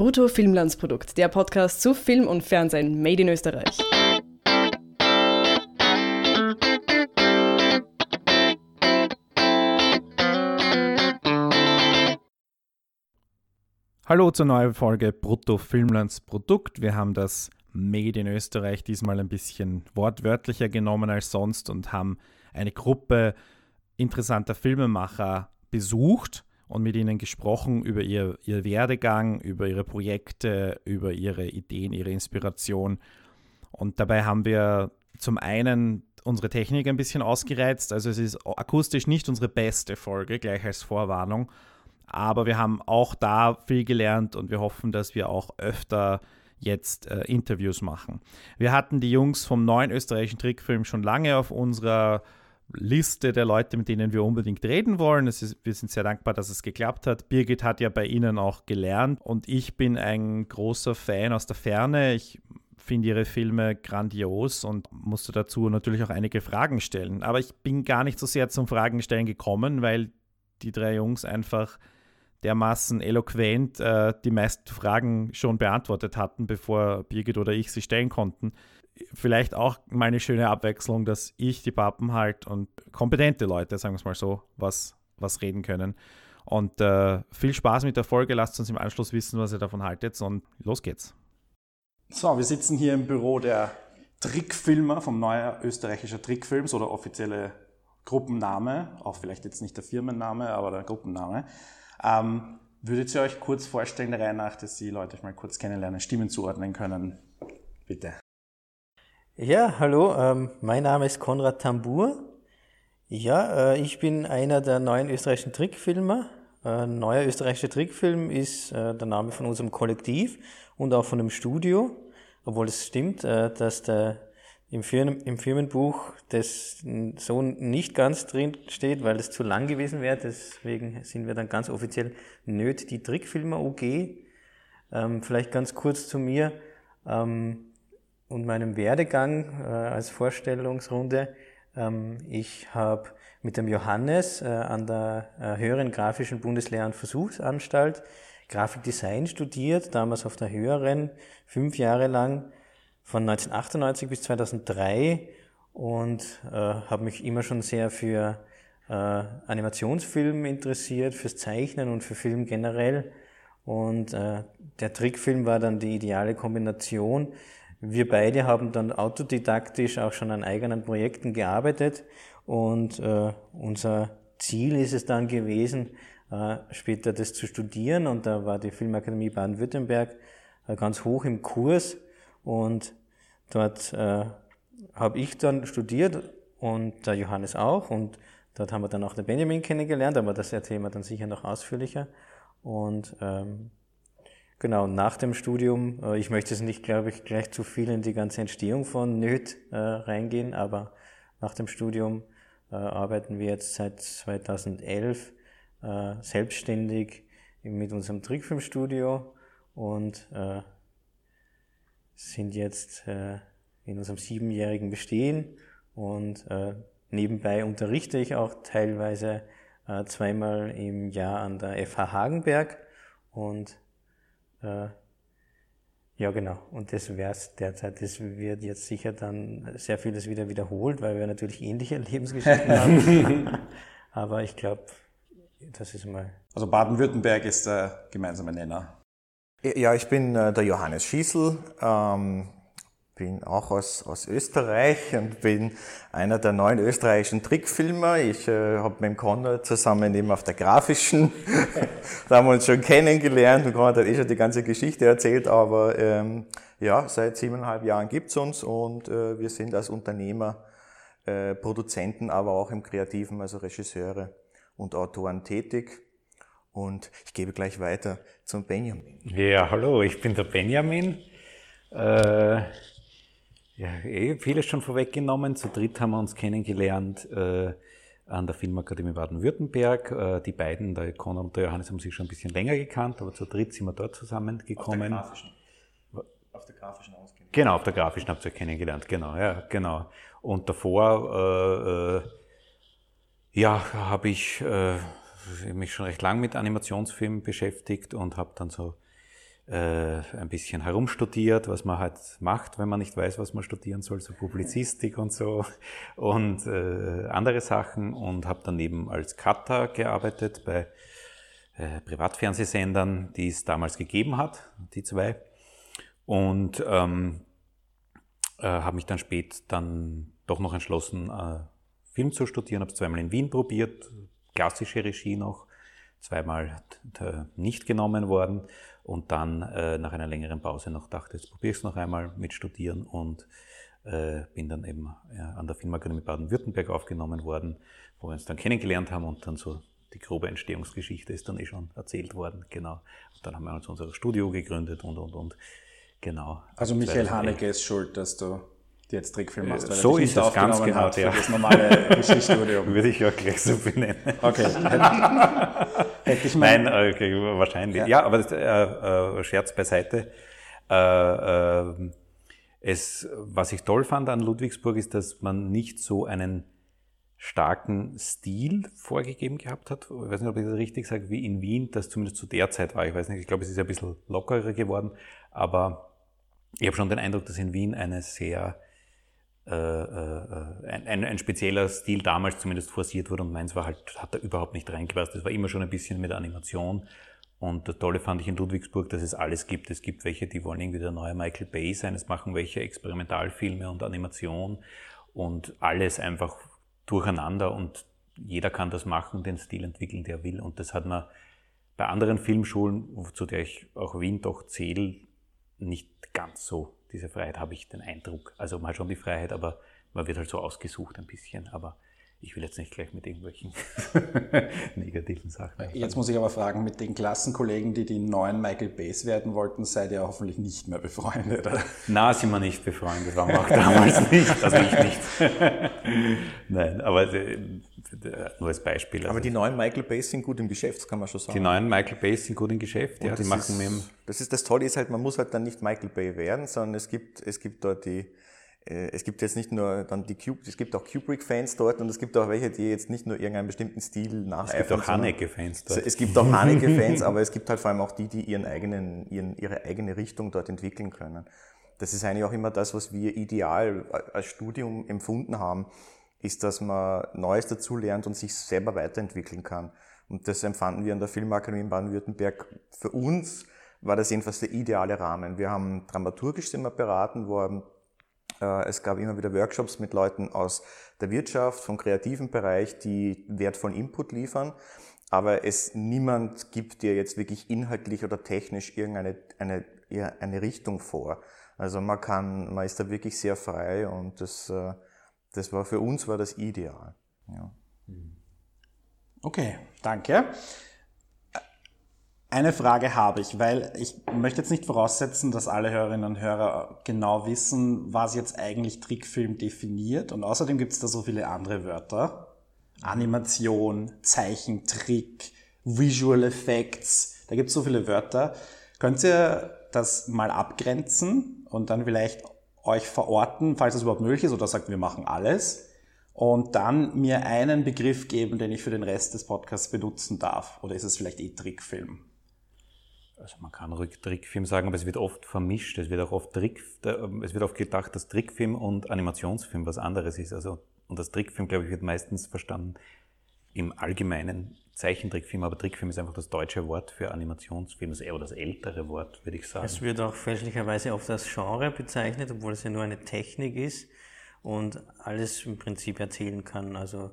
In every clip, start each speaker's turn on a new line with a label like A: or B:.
A: Brutto Filmlandsprodukt, der Podcast zu Film und Fernsehen made in Österreich.
B: Hallo zur neuen Folge Brutto Filmlandsprodukt. Wir haben das Made in Österreich diesmal ein bisschen wortwörtlicher genommen als sonst und haben eine Gruppe interessanter Filmemacher besucht und mit ihnen gesprochen über ihr, ihr Werdegang, über ihre Projekte, über ihre Ideen, ihre Inspiration. Und dabei haben wir zum einen unsere Technik ein bisschen ausgereizt. Also es ist akustisch nicht unsere beste Folge, gleich als Vorwarnung. Aber wir haben auch da viel gelernt und wir hoffen, dass wir auch öfter jetzt äh, Interviews machen. Wir hatten die Jungs vom neuen österreichischen Trickfilm schon lange auf unserer Liste der Leute, mit denen wir unbedingt reden wollen. Ist, wir sind sehr dankbar, dass es geklappt hat. Birgit hat ja bei Ihnen auch gelernt und ich bin ein großer Fan aus der Ferne. Ich finde ihre Filme grandios und musste dazu natürlich auch einige Fragen stellen. Aber ich bin gar nicht so sehr zum Fragen stellen gekommen, weil die drei Jungs einfach dermaßen eloquent äh, die meisten Fragen schon beantwortet hatten, bevor Birgit oder ich sie stellen konnten vielleicht auch mal eine schöne Abwechslung, dass ich die Pappen halt und kompetente Leute, sagen wir es mal so, was, was reden können. Und äh, viel Spaß mit der Folge. Lasst uns im Anschluss wissen, was ihr davon haltet. Und los geht's.
C: So, wir sitzen hier im Büro der Trickfilmer vom Neuer Österreichischer Trickfilms oder offizielle Gruppenname, auch vielleicht jetzt nicht der Firmenname, aber der Gruppenname. Ähm, würdet ihr euch kurz vorstellen, der Reihe nach, dass die Leute euch mal kurz kennenlernen, Stimmen zuordnen können? Bitte.
D: Ja, hallo, ähm, mein Name ist Konrad Tambur. Ja, äh, ich bin einer der neuen österreichischen Trickfilmer. Äh, neuer österreichischer Trickfilm ist äh, der Name von unserem Kollektiv und auch von dem Studio, obwohl es stimmt, äh, dass der im, Firmen, im Firmenbuch das so nicht ganz drin steht, weil es zu lang gewesen wäre. Deswegen sind wir dann ganz offiziell Nöt die Trickfilmer UG. Ähm, vielleicht ganz kurz zu mir. Ähm, und meinem Werdegang äh, als Vorstellungsrunde. Ähm, ich habe mit dem Johannes äh, an der äh, höheren grafischen Bundeslehr- und Versuchsanstalt Grafikdesign studiert, damals auf der höheren, fünf Jahre lang, von 1998 bis 2003 und äh, habe mich immer schon sehr für äh, Animationsfilm interessiert, fürs Zeichnen und für Film generell. Und äh, der Trickfilm war dann die ideale Kombination, wir beide haben dann autodidaktisch auch schon an eigenen Projekten gearbeitet und äh, unser Ziel ist es dann gewesen, äh, später das zu studieren und da war die Filmakademie Baden-Württemberg äh, ganz hoch im Kurs und dort äh, habe ich dann studiert und der Johannes auch und dort haben wir dann auch den Benjamin kennengelernt, aber das erzählen wir dann sicher noch ausführlicher und ähm, Genau, nach dem Studium, äh, ich möchte es nicht, glaube ich, gleich zu viel in die ganze Entstehung von Nöt äh, reingehen, aber nach dem Studium äh, arbeiten wir jetzt seit 2011 äh, selbstständig mit unserem Trickfilmstudio und äh, sind jetzt äh, in unserem siebenjährigen Bestehen und nebenbei unterrichte ich auch teilweise zweimal im Jahr an der FH Hagenberg und äh, ja, genau. Und das wäre es derzeit. Das wird jetzt sicher dann sehr vieles wieder wiederholt, weil wir natürlich ähnliche Lebensgeschichten haben. Aber ich glaube, das ist mal.
C: Also Baden-Württemberg ist der gemeinsame Nenner.
E: Ja, ich bin äh, der Johannes Schießel. Ähm, bin auch aus, aus Österreich und bin einer der neuen österreichischen Trickfilmer. Ich äh, habe mit dem Konrad zusammen eben auf der grafischen, da haben wir uns schon kennengelernt und Konrad hat eh schon die ganze Geschichte erzählt, aber ähm, ja, seit siebeneinhalb Jahren gibt's uns und äh, wir sind als Unternehmer, äh, Produzenten, aber auch im Kreativen, also Regisseure und Autoren tätig. Und ich gebe gleich weiter zum Benjamin.
F: Ja, hallo, ich bin der Benjamin. Äh, ja, eh vieles schon vorweggenommen. Zu dritt haben wir uns kennengelernt äh, an der Filmakademie Baden-Württemberg. Äh, die beiden, der Conor und der Johannes, haben sich schon ein bisschen länger gekannt, aber zu dritt sind wir dort zusammengekommen. Auf der grafischen, auf der grafischen ausgehend. Genau, auf der grafischen habt ihr kennengelernt, genau, ja, genau. Und davor, äh, äh, ja, habe ich äh, mich schon recht lang mit Animationsfilmen beschäftigt und habe dann so ein bisschen herumstudiert, was man halt macht, wenn man nicht weiß, was man studieren soll, so Publizistik und so und äh, andere Sachen und habe daneben als Cutter gearbeitet bei äh, Privatfernsehsendern, die es damals gegeben hat, die zwei. Und ähm, äh, habe mich dann spät dann doch noch entschlossen, äh, Film zu studieren, habe es zweimal in Wien probiert, klassische Regie noch, zweimal nicht genommen worden und dann äh, nach einer längeren Pause noch dachte, jetzt probiere ich es noch einmal mit Studieren und äh, bin dann eben ja, an der Filmakademie Baden-Württemberg aufgenommen worden, wo wir uns dann kennengelernt haben und dann so die grobe Entstehungsgeschichte ist dann eh schon erzählt worden, genau. Und dann haben wir uns unser Studio gegründet und, und, und, genau.
C: Also Michael Haneke ist schuld, dass du die jetzt Trickfilm machst.
F: Weil so ist das ganz genau, hat
C: ja. das normale Regiestudium.
F: Würde ich ja gleich so benennen.
C: Okay.
F: Hätte ich mal. Nein, okay, wahrscheinlich. Ja, ja aber das, äh, äh, Scherz beiseite. Äh, äh, es, was ich toll fand an Ludwigsburg ist, dass man nicht so einen starken Stil vorgegeben gehabt hat. Ich weiß nicht, ob ich das richtig sage, wie in Wien, das zumindest zu der Zeit war. Ich weiß nicht, ich glaube, es ist ein bisschen lockerer geworden, aber ich habe schon den Eindruck, dass in Wien eine sehr äh, äh, ein, ein, spezieller Stil damals zumindest forciert wurde und meins war halt, hat da überhaupt nicht reingepasst. Das war immer schon ein bisschen mit Animation. Und das Tolle fand ich in Ludwigsburg, dass es alles gibt. Es gibt welche, die wollen irgendwie der neue Michael Bay sein. Es machen welche Experimentalfilme und Animation und alles einfach durcheinander und jeder kann das machen, den Stil entwickeln, der will. Und das hat man bei anderen Filmschulen, zu der ich auch Wien doch zähle, nicht ganz so diese Freiheit habe ich den Eindruck. Also man hat schon die Freiheit, aber man wird halt so ausgesucht ein bisschen. Aber ich will jetzt nicht gleich mit irgendwelchen negativen Sachen.
C: Jetzt muss ich aber fragen, mit den Klassenkollegen, die die neuen Michael Bays werden wollten, seid ihr hoffentlich nicht mehr befreundet, oder?
F: Na, sind wir nicht befreundet, waren wir auch damals nicht. Also ich nicht. Nein, aber äh, nur als Beispiel.
E: Aber
F: also
E: die neuen Michael Bays sind gut im Geschäft, kann man schon sagen.
F: Die neuen Michael Bays sind gut im Geschäft, ja. Die machen ist,
E: mit Das ist das Tolle, ist halt, man muss halt dann nicht Michael Bay werden, sondern es gibt, es gibt dort die es gibt jetzt nicht nur dann die Cube, es gibt auch Kubrick-Fans dort und es gibt auch welche, die jetzt nicht nur irgendeinen bestimmten Stil nacheifern.
F: Es gibt auch Haneke-Fans
E: dort. Es gibt auch Haneke-Fans, aber es gibt halt vor allem auch die, die ihren eigenen, ihren, ihre eigene Richtung dort entwickeln können. Das ist eigentlich auch immer das, was wir ideal als Studium empfunden haben, ist, dass man Neues dazulernt und sich selber weiterentwickeln kann. Und das empfanden wir an der Filmakademie in Baden-Württemberg. Für uns war das jedenfalls der ideale Rahmen. Wir haben dramaturgisch immer beraten, wo äh, es gab immer wieder Workshops mit Leuten aus der Wirtschaft, vom kreativen Bereich, die wertvollen Input liefern. Aber es niemand gibt dir jetzt wirklich inhaltlich oder technisch irgendeine eine, eine Richtung vor. Also man kann, man ist da wirklich sehr frei und das, äh, das war für uns war das ideal. Ja.
C: Okay, danke. Eine Frage habe ich, weil ich möchte jetzt nicht voraussetzen, dass alle Hörerinnen und Hörer genau wissen, was jetzt eigentlich Trickfilm definiert. Und außerdem gibt es da so viele andere Wörter. Animation, Zeichentrick, Visual Effects, da gibt es so viele Wörter. Könnt ihr das mal abgrenzen und dann vielleicht euch verorten, falls es überhaupt möglich ist, oder sagt, wir machen alles, und dann mir einen Begriff geben, den ich für den Rest des Podcasts benutzen darf? Oder ist es vielleicht eh Trickfilm?
F: Also man kann ruhig Trickfilm sagen, aber es wird oft vermischt. Es wird auch oft Trick, es wird oft gedacht, dass Trickfilm und Animationsfilm was anderes ist. Also, und das Trickfilm, glaube ich, wird meistens verstanden im allgemeinen Zeichentrickfilm, aber Trickfilm ist einfach das deutsche Wort für Animationsfilm, das eher das ältere Wort, würde ich sagen.
D: Es wird auch fälschlicherweise oft als Genre bezeichnet, obwohl es ja nur eine Technik ist und alles im Prinzip erzählen kann. Also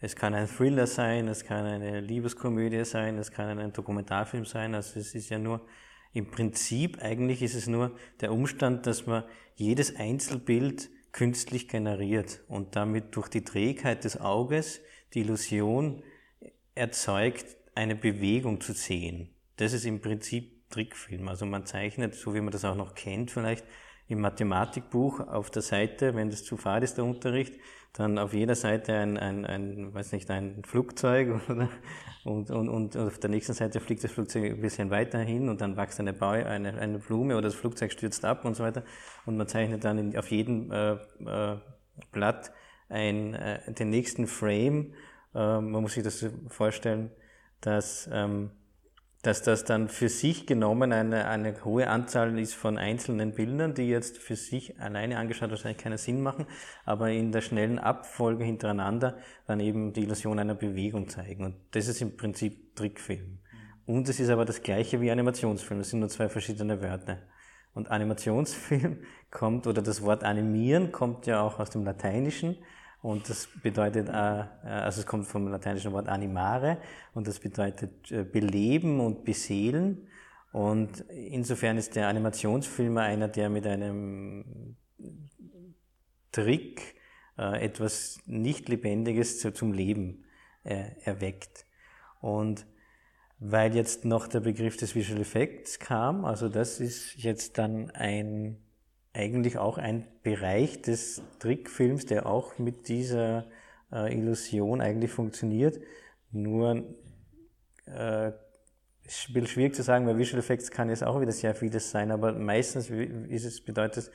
D: es kann ein Thriller sein, es kann eine Liebeskomödie sein, es kann ein Dokumentarfilm sein. Also es ist ja nur, im Prinzip eigentlich ist es nur der Umstand, dass man jedes Einzelbild künstlich generiert und damit durch die Trägheit des Auges die Illusion erzeugt, eine Bewegung zu sehen. Das ist im Prinzip Trickfilm. Also man zeichnet, so wie man das auch noch kennt, vielleicht im Mathematikbuch auf der Seite, wenn das zu fad ist, der Unterricht, dann auf jeder Seite ein, ein, ein weiß nicht, ein Flugzeug oder, und, und, und auf der nächsten Seite fliegt das Flugzeug ein bisschen weiter hin und dann wächst eine, Bau, eine, eine Blume oder das Flugzeug stürzt ab und so weiter. Und man zeichnet dann in, auf jedem äh, äh, Blatt ein, äh, den nächsten Frame. Äh, man muss sich das vorstellen, dass ähm, dass das dann für sich genommen eine, eine hohe Anzahl ist von einzelnen Bildern, die jetzt für sich alleine angeschaut wahrscheinlich keinen Sinn machen, aber in der schnellen Abfolge hintereinander dann eben die Illusion einer Bewegung zeigen. Und das ist im Prinzip Trickfilm. Und es ist aber das gleiche wie Animationsfilm, das sind nur zwei verschiedene Wörter. Und Animationsfilm kommt, oder das Wort animieren kommt ja auch aus dem Lateinischen und das bedeutet, äh, also es kommt vom lateinischen Wort animare und das bedeutet äh, beleben und beseelen. Und insofern ist der Animationsfilmer einer, der mit einem Trick äh, etwas nicht Lebendiges zum Leben erweckt. Und weil jetzt noch der Begriff des Visual Effects kam, also das ist jetzt dann ein eigentlich auch ein Bereich des Trickfilms, der auch mit dieser äh, Illusion eigentlich funktioniert. Nur äh, ist ein bisschen schwierig zu sagen, weil Visual Effects kann jetzt auch wieder sehr vieles sein, aber meistens ist es, bedeutet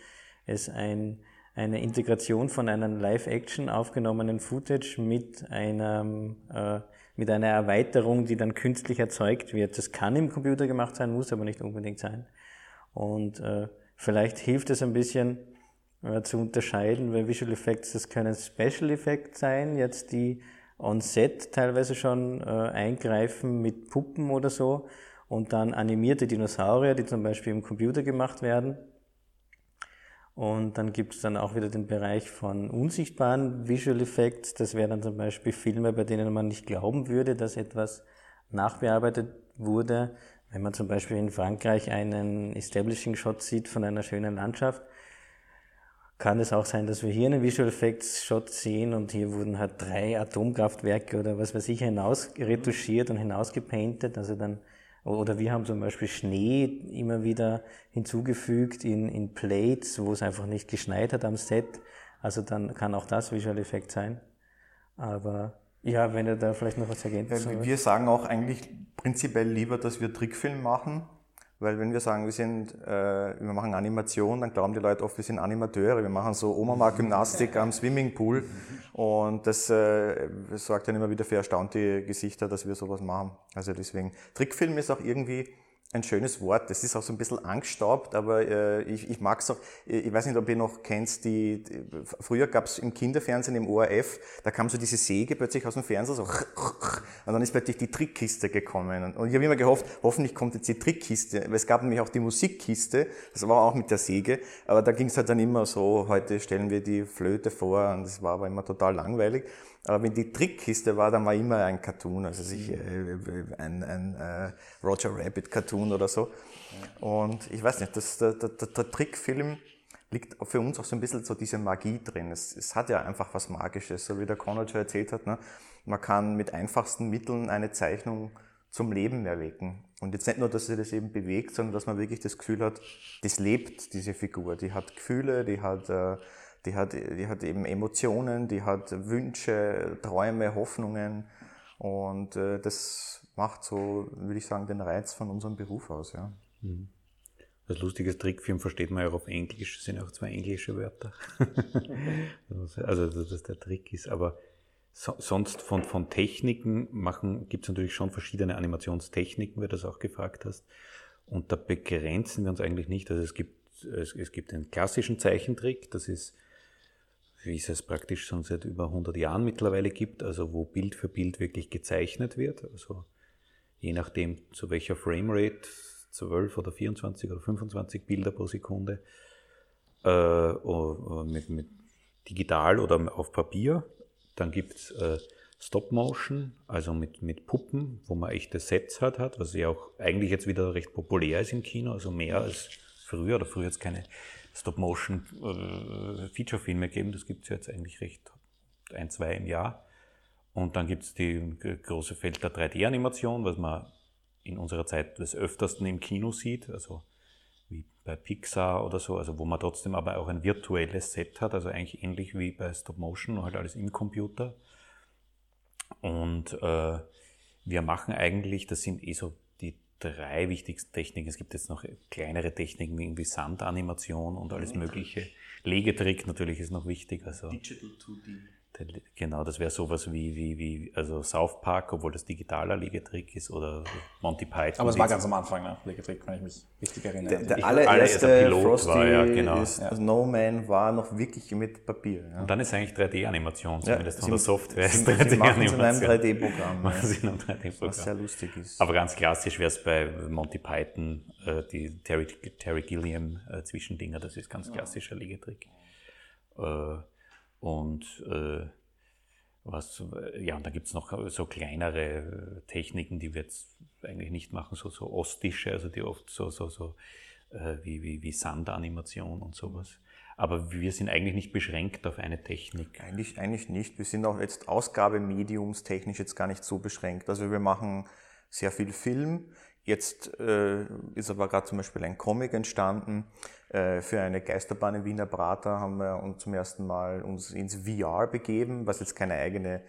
D: es ein, eine Integration von einem Live-Action aufgenommenen Footage mit einem äh, mit einer Erweiterung, die dann künstlich erzeugt wird. Das kann im Computer gemacht sein, muss aber nicht unbedingt sein. Und äh, Vielleicht hilft es ein bisschen äh, zu unterscheiden, weil Visual Effects, das können Special Effects sein, jetzt die on Set teilweise schon äh, eingreifen mit Puppen oder so und dann animierte Dinosaurier, die zum Beispiel im Computer gemacht werden. Und dann gibt es dann auch wieder den Bereich von unsichtbaren Visual Effects. Das wären dann zum Beispiel Filme, bei denen man nicht glauben würde, dass etwas nachbearbeitet wurde, wenn man zum Beispiel in Frankreich einen Establishing Shot sieht von einer schönen Landschaft, kann es auch sein, dass wir hier einen Visual Effects Shot sehen und hier wurden halt drei Atomkraftwerke oder was weiß ich hinaus retuschiert und hinausgepaintet, also dann oder wir haben zum Beispiel Schnee immer wieder hinzugefügt in, in Plates, wo es einfach nicht geschneit hat am Set. Also dann kann auch das Visual Effect sein. Aber ja, wenn ihr da vielleicht noch was ergänzen
E: ja, Wir sagen auch eigentlich prinzipiell lieber, dass wir Trickfilm machen, weil wenn wir sagen, wir sind, äh, wir machen Animation, dann glauben die Leute oft, wir sind Animateure. Wir machen so Oma-Gymnastik am Swimmingpool und das äh, sorgt dann immer wieder für erstaunte Gesichter, dass wir sowas machen. Also deswegen, Trickfilm ist auch irgendwie ein schönes Wort. Das ist auch so ein bisschen angestaubt, aber äh, ich, ich mag es auch. Ich weiß nicht, ob ihr noch kennt, die, die früher gab es im Kinderfernsehen im ORF, da kam so diese Säge plötzlich aus dem Fernseher so und dann ist plötzlich die Trickkiste gekommen. Und ich habe immer gehofft, hoffentlich kommt jetzt die Trickkiste, weil es gab nämlich auch die Musikkiste, das war auch mit der Säge, aber da ging es halt dann immer so, heute stellen wir die Flöte vor und das war aber immer total langweilig. Aber wenn die Trickkiste war, dann war immer ein Cartoon, also sich, mhm. äh, ein, ein äh, Roger Rabbit Cartoon oder so. Und ich weiß nicht, das, der, der, der Trickfilm liegt für uns auch so ein bisschen so diese Magie drin. Es, es hat ja einfach was Magisches, so wie der Conrad schon erzählt hat. Ne? Man kann mit einfachsten Mitteln eine Zeichnung zum Leben erwecken. Und jetzt nicht nur, dass sie das eben bewegt, sondern dass man wirklich das Gefühl hat, das lebt, diese Figur. Die hat Gefühle, die hat äh, die hat, die hat eben Emotionen, die hat Wünsche, Träume, Hoffnungen und äh, das macht so, würde ich sagen, den Reiz von unserem Beruf aus. Ja. Mhm.
F: Das lustige Trickfilm versteht man ja auch auf Englisch, das sind auch zwei englische Wörter. also, dass das der Trick ist. Aber so, sonst von, von Techniken machen, gibt es natürlich schon verschiedene Animationstechniken, wie du das auch gefragt hast. Und da begrenzen wir uns eigentlich nicht. Also es gibt, es, es gibt den klassischen Zeichentrick, das ist wie es es praktisch schon seit über 100 Jahren mittlerweile gibt, also wo Bild für Bild wirklich gezeichnet wird, also je nachdem zu welcher Framerate, 12 oder 24 oder 25 Bilder pro Sekunde, äh, mit, mit digital oder auf Papier. Dann gibt's äh, Stop Motion, also mit, mit Puppen, wo man echte Sets hat, hat, was ja auch eigentlich jetzt wieder recht populär ist im Kino, also mehr als früher oder früher jetzt keine Stop-Motion-Feature-Filme äh, geben. Das gibt es jetzt eigentlich recht ein, zwei im Jahr. Und dann gibt es die große Feld der 3D-Animation, was man in unserer Zeit des öftersten im Kino sieht, also wie bei Pixar oder so, also wo man trotzdem aber auch ein virtuelles Set hat, also eigentlich ähnlich wie bei Stop Motion, halt alles im Computer. Und äh, wir machen eigentlich, das sind eh so drei wichtigsten Techniken. Es gibt jetzt noch kleinere Techniken wie irgendwie Sandanimation und alles mögliche. Legetrick natürlich ist noch wichtig. Also
C: Digital 2D.
F: Genau, das wäre sowas wie, wie, wie, also South Park, obwohl das digitaler Liegetrick ist, oder Monty Python.
C: Aber es war ganz am Anfang, ne? Liegetrick, wenn ich mich richtig erinnere.
E: Der, der allererste
F: Pilot
E: Frosty
F: war, ja, genau.
E: ist, Snowman war noch wirklich mit Papier. Ja.
F: Und dann ist eigentlich 3D-Animation,
E: Ja,
F: zumindest von
E: sie-
F: der Software. ist
E: sie- sie machen es in einem
F: 3D-Animation.
E: 3D-Programm,
F: Machen
E: ja.
F: sie in einem
E: Was sehr
F: 3D-Programm.
E: lustig ist.
F: Aber ganz klassisch wäre es bei Monty Python, äh, die Terry, Terry Gilliam äh, Zwischendinger, das ist ganz klassischer Liegetrick. Äh, und äh, was, ja, und da gibt es noch so kleinere äh, Techniken, die wir jetzt eigentlich nicht machen, so, so ostische, also die oft so, so, so äh, wie, wie, wie Sandanimation und sowas. Aber wir sind eigentlich nicht beschränkt auf eine Technik.
E: Eigentlich, eigentlich nicht. Wir sind auch jetzt ausgabemediumstechnisch jetzt gar nicht so beschränkt. Also wir machen sehr viel Film. Jetzt äh, ist aber gerade zum Beispiel ein Comic entstanden. Äh, für eine Geisterbahn in Wiener Prater haben wir uns zum ersten Mal uns ins VR begeben, was jetzt keine eigene,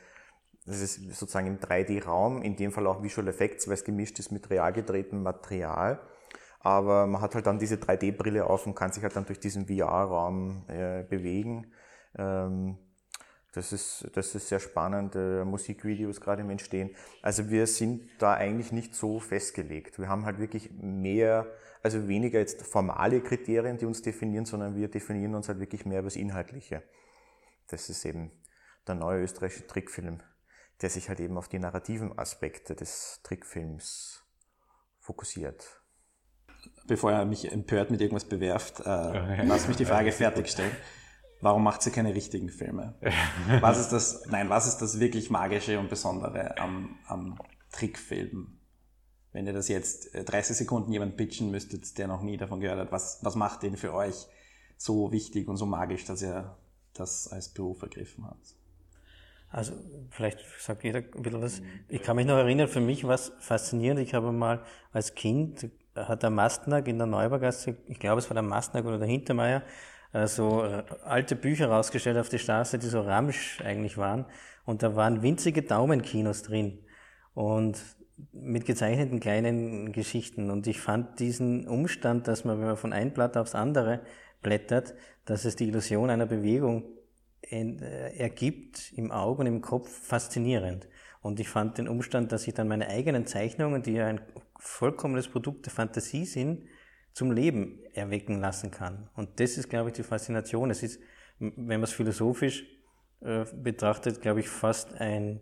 E: das ist sozusagen im 3D-Raum, in dem Fall auch Visual Effects, weil es gemischt ist mit real gedrehtem Material. Aber man hat halt dann diese 3D-Brille auf und kann sich halt dann durch diesen VR-Raum äh, bewegen. Ähm, das ist, das ist sehr spannend. Äh, Musikvideos gerade im Entstehen. Also wir sind da eigentlich nicht so festgelegt. Wir haben halt wirklich mehr, also weniger jetzt formale Kriterien, die uns definieren, sondern wir definieren uns halt wirklich mehr über das Inhaltliche. Das ist eben der neue österreichische Trickfilm, der sich halt eben auf die narrativen Aspekte des Trickfilms fokussiert.
C: Bevor er mich empört mit irgendwas bewerft, äh, lass mich die Frage fertigstellen. Warum macht sie keine richtigen Filme? Was ist das, nein, was ist das wirklich Magische und Besondere am, am Trickfilm? Wenn ihr das jetzt äh, 30 Sekunden jemand pitchen müsstet, der noch nie davon gehört hat, was, was macht den für euch so wichtig und so magisch, dass ihr das als Beruf ergriffen habt?
D: Also vielleicht sagt jeder ein bisschen was. Ich kann mich noch erinnern, für mich war es faszinierend. Ich habe mal als Kind, hat der Mastnack in der Neubergasse, ich glaube es war der Mastnack oder der Hintermeier, äh, so äh, alte Bücher rausgestellt auf die Straße, die so Ramsch eigentlich waren. Und da waren winzige Daumenkinos drin. Und mit gezeichneten kleinen Geschichten. Und ich fand diesen Umstand, dass man, wenn man von einem Blatt aufs andere blättert, dass es die Illusion einer Bewegung äh, ergibt im Auge und im Kopf faszinierend. Und ich fand den Umstand, dass ich dann meine eigenen Zeichnungen, die ja ein vollkommenes Produkt der Fantasie sind, zum Leben erwecken lassen kann. Und das ist, glaube ich, die Faszination. Es ist, wenn man es philosophisch äh, betrachtet, glaube ich, fast ein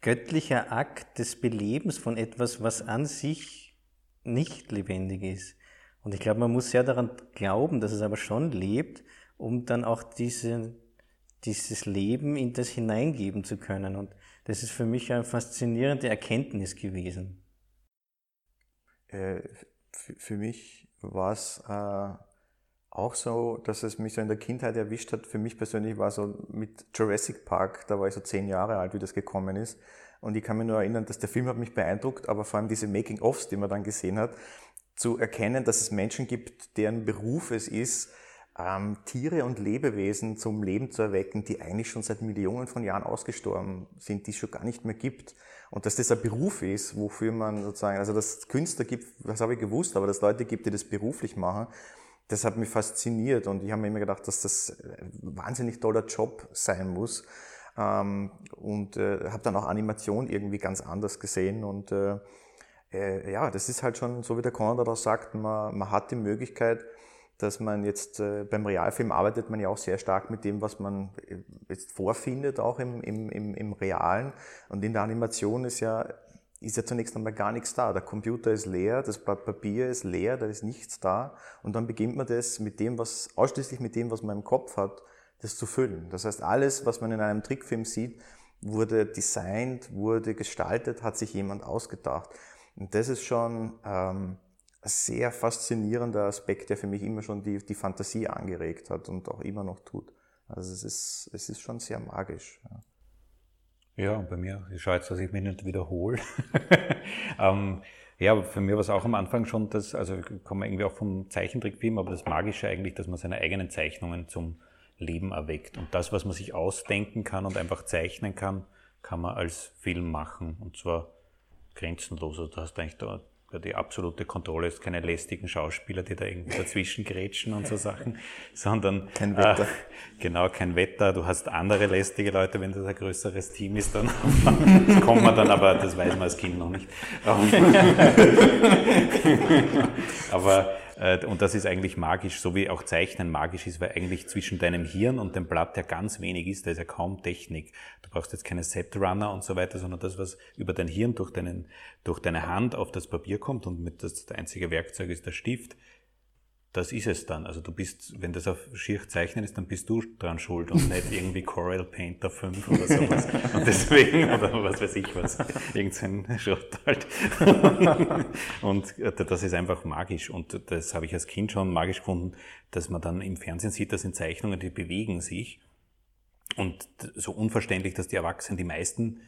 D: göttlicher Akt des Belebens von etwas, was an sich nicht lebendig ist. Und ich glaube, man muss sehr daran glauben, dass es aber schon lebt, um dann auch diese, dieses Leben in das hineingeben zu können. Und das ist für mich eine faszinierende Erkenntnis gewesen.
E: Äh, für mich war es äh, auch so, dass es mich so in der Kindheit erwischt hat. Für mich persönlich war so mit Jurassic Park, da war ich so zehn Jahre alt, wie das gekommen ist. Und ich kann mich nur erinnern, dass der Film hat mich beeindruckt, aber vor allem diese Making-ofs, die man dann gesehen hat, zu erkennen, dass es Menschen gibt, deren Beruf es ist, ähm, Tiere und Lebewesen zum Leben zu erwecken, die eigentlich schon seit Millionen von Jahren ausgestorben sind, die es schon gar nicht mehr gibt. Und dass das ein Beruf ist, wofür man sozusagen, also dass es Künstler gibt, das habe ich gewusst, aber dass es Leute gibt, die das beruflich machen, das hat mich fasziniert und ich habe mir immer gedacht, dass das ein wahnsinnig toller Job sein muss. Ähm, und äh, habe dann auch Animation irgendwie ganz anders gesehen und äh, äh, ja, das ist halt schon, so wie der Konrad auch sagt, man, man hat die Möglichkeit, dass man jetzt äh, beim Realfilm arbeitet man ja auch sehr stark mit dem, was man äh, jetzt vorfindet, auch im, im, im, im Realen. Und in der Animation ist ja, ist ja zunächst einmal gar nichts da. Der Computer ist leer, das Pa- Papier ist leer, da ist nichts da. Und dann beginnt man das mit dem, was, ausschließlich mit dem, was man im Kopf hat, das zu füllen. Das heißt, alles, was man in einem Trickfilm sieht, wurde designt, wurde gestaltet, hat sich jemand ausgedacht. Und das ist schon ähm, sehr faszinierender Aspekt, der für mich immer schon die, die Fantasie angeregt hat und auch immer noch tut. Also es ist, es ist schon sehr magisch. Ja.
F: Ja, bei mir, ich schaue jetzt, dass ich mich nicht wiederhole. ähm, ja, für mich war es auch am Anfang schon das, also ich komme irgendwie auch vom Zeichentrickfilm, aber das Magische eigentlich, dass man seine eigenen Zeichnungen zum Leben erweckt. Und das, was man sich ausdenken kann und einfach zeichnen kann, kann man als Film machen. Und zwar grenzenlos. Also da hast du eigentlich da die absolute Kontrolle ist keine lästigen Schauspieler, die da irgendwie dazwischen grätschen und so Sachen, sondern
E: kein Wetter. Äh,
F: genau, kein Wetter. Du hast andere lästige Leute, wenn das ein größeres Team ist, dann kommt man dann, aber das weiß man als Kind noch nicht. aber und das ist eigentlich magisch, so wie auch Zeichnen magisch ist, weil eigentlich zwischen deinem Hirn und dem Blatt ja ganz wenig ist, da ist ja kaum Technik. Du brauchst jetzt keine Set-Runner und so weiter, sondern das, was über dein Hirn durch, deinen, durch deine Hand auf das Papier kommt und mit das, das einzige Werkzeug ist der Stift, das ist es dann. Also du bist, wenn das auf schier zeichnen ist, dann bist du dran schuld und nicht irgendwie Corel Painter 5 oder sowas. Und deswegen, oder was weiß ich was, irgendein Schrott halt. Und das ist einfach magisch. Und das habe ich als Kind schon magisch gefunden, dass man dann im Fernsehen sieht, das sind Zeichnungen, die bewegen sich. Und so unverständlich, dass die Erwachsenen, die meisten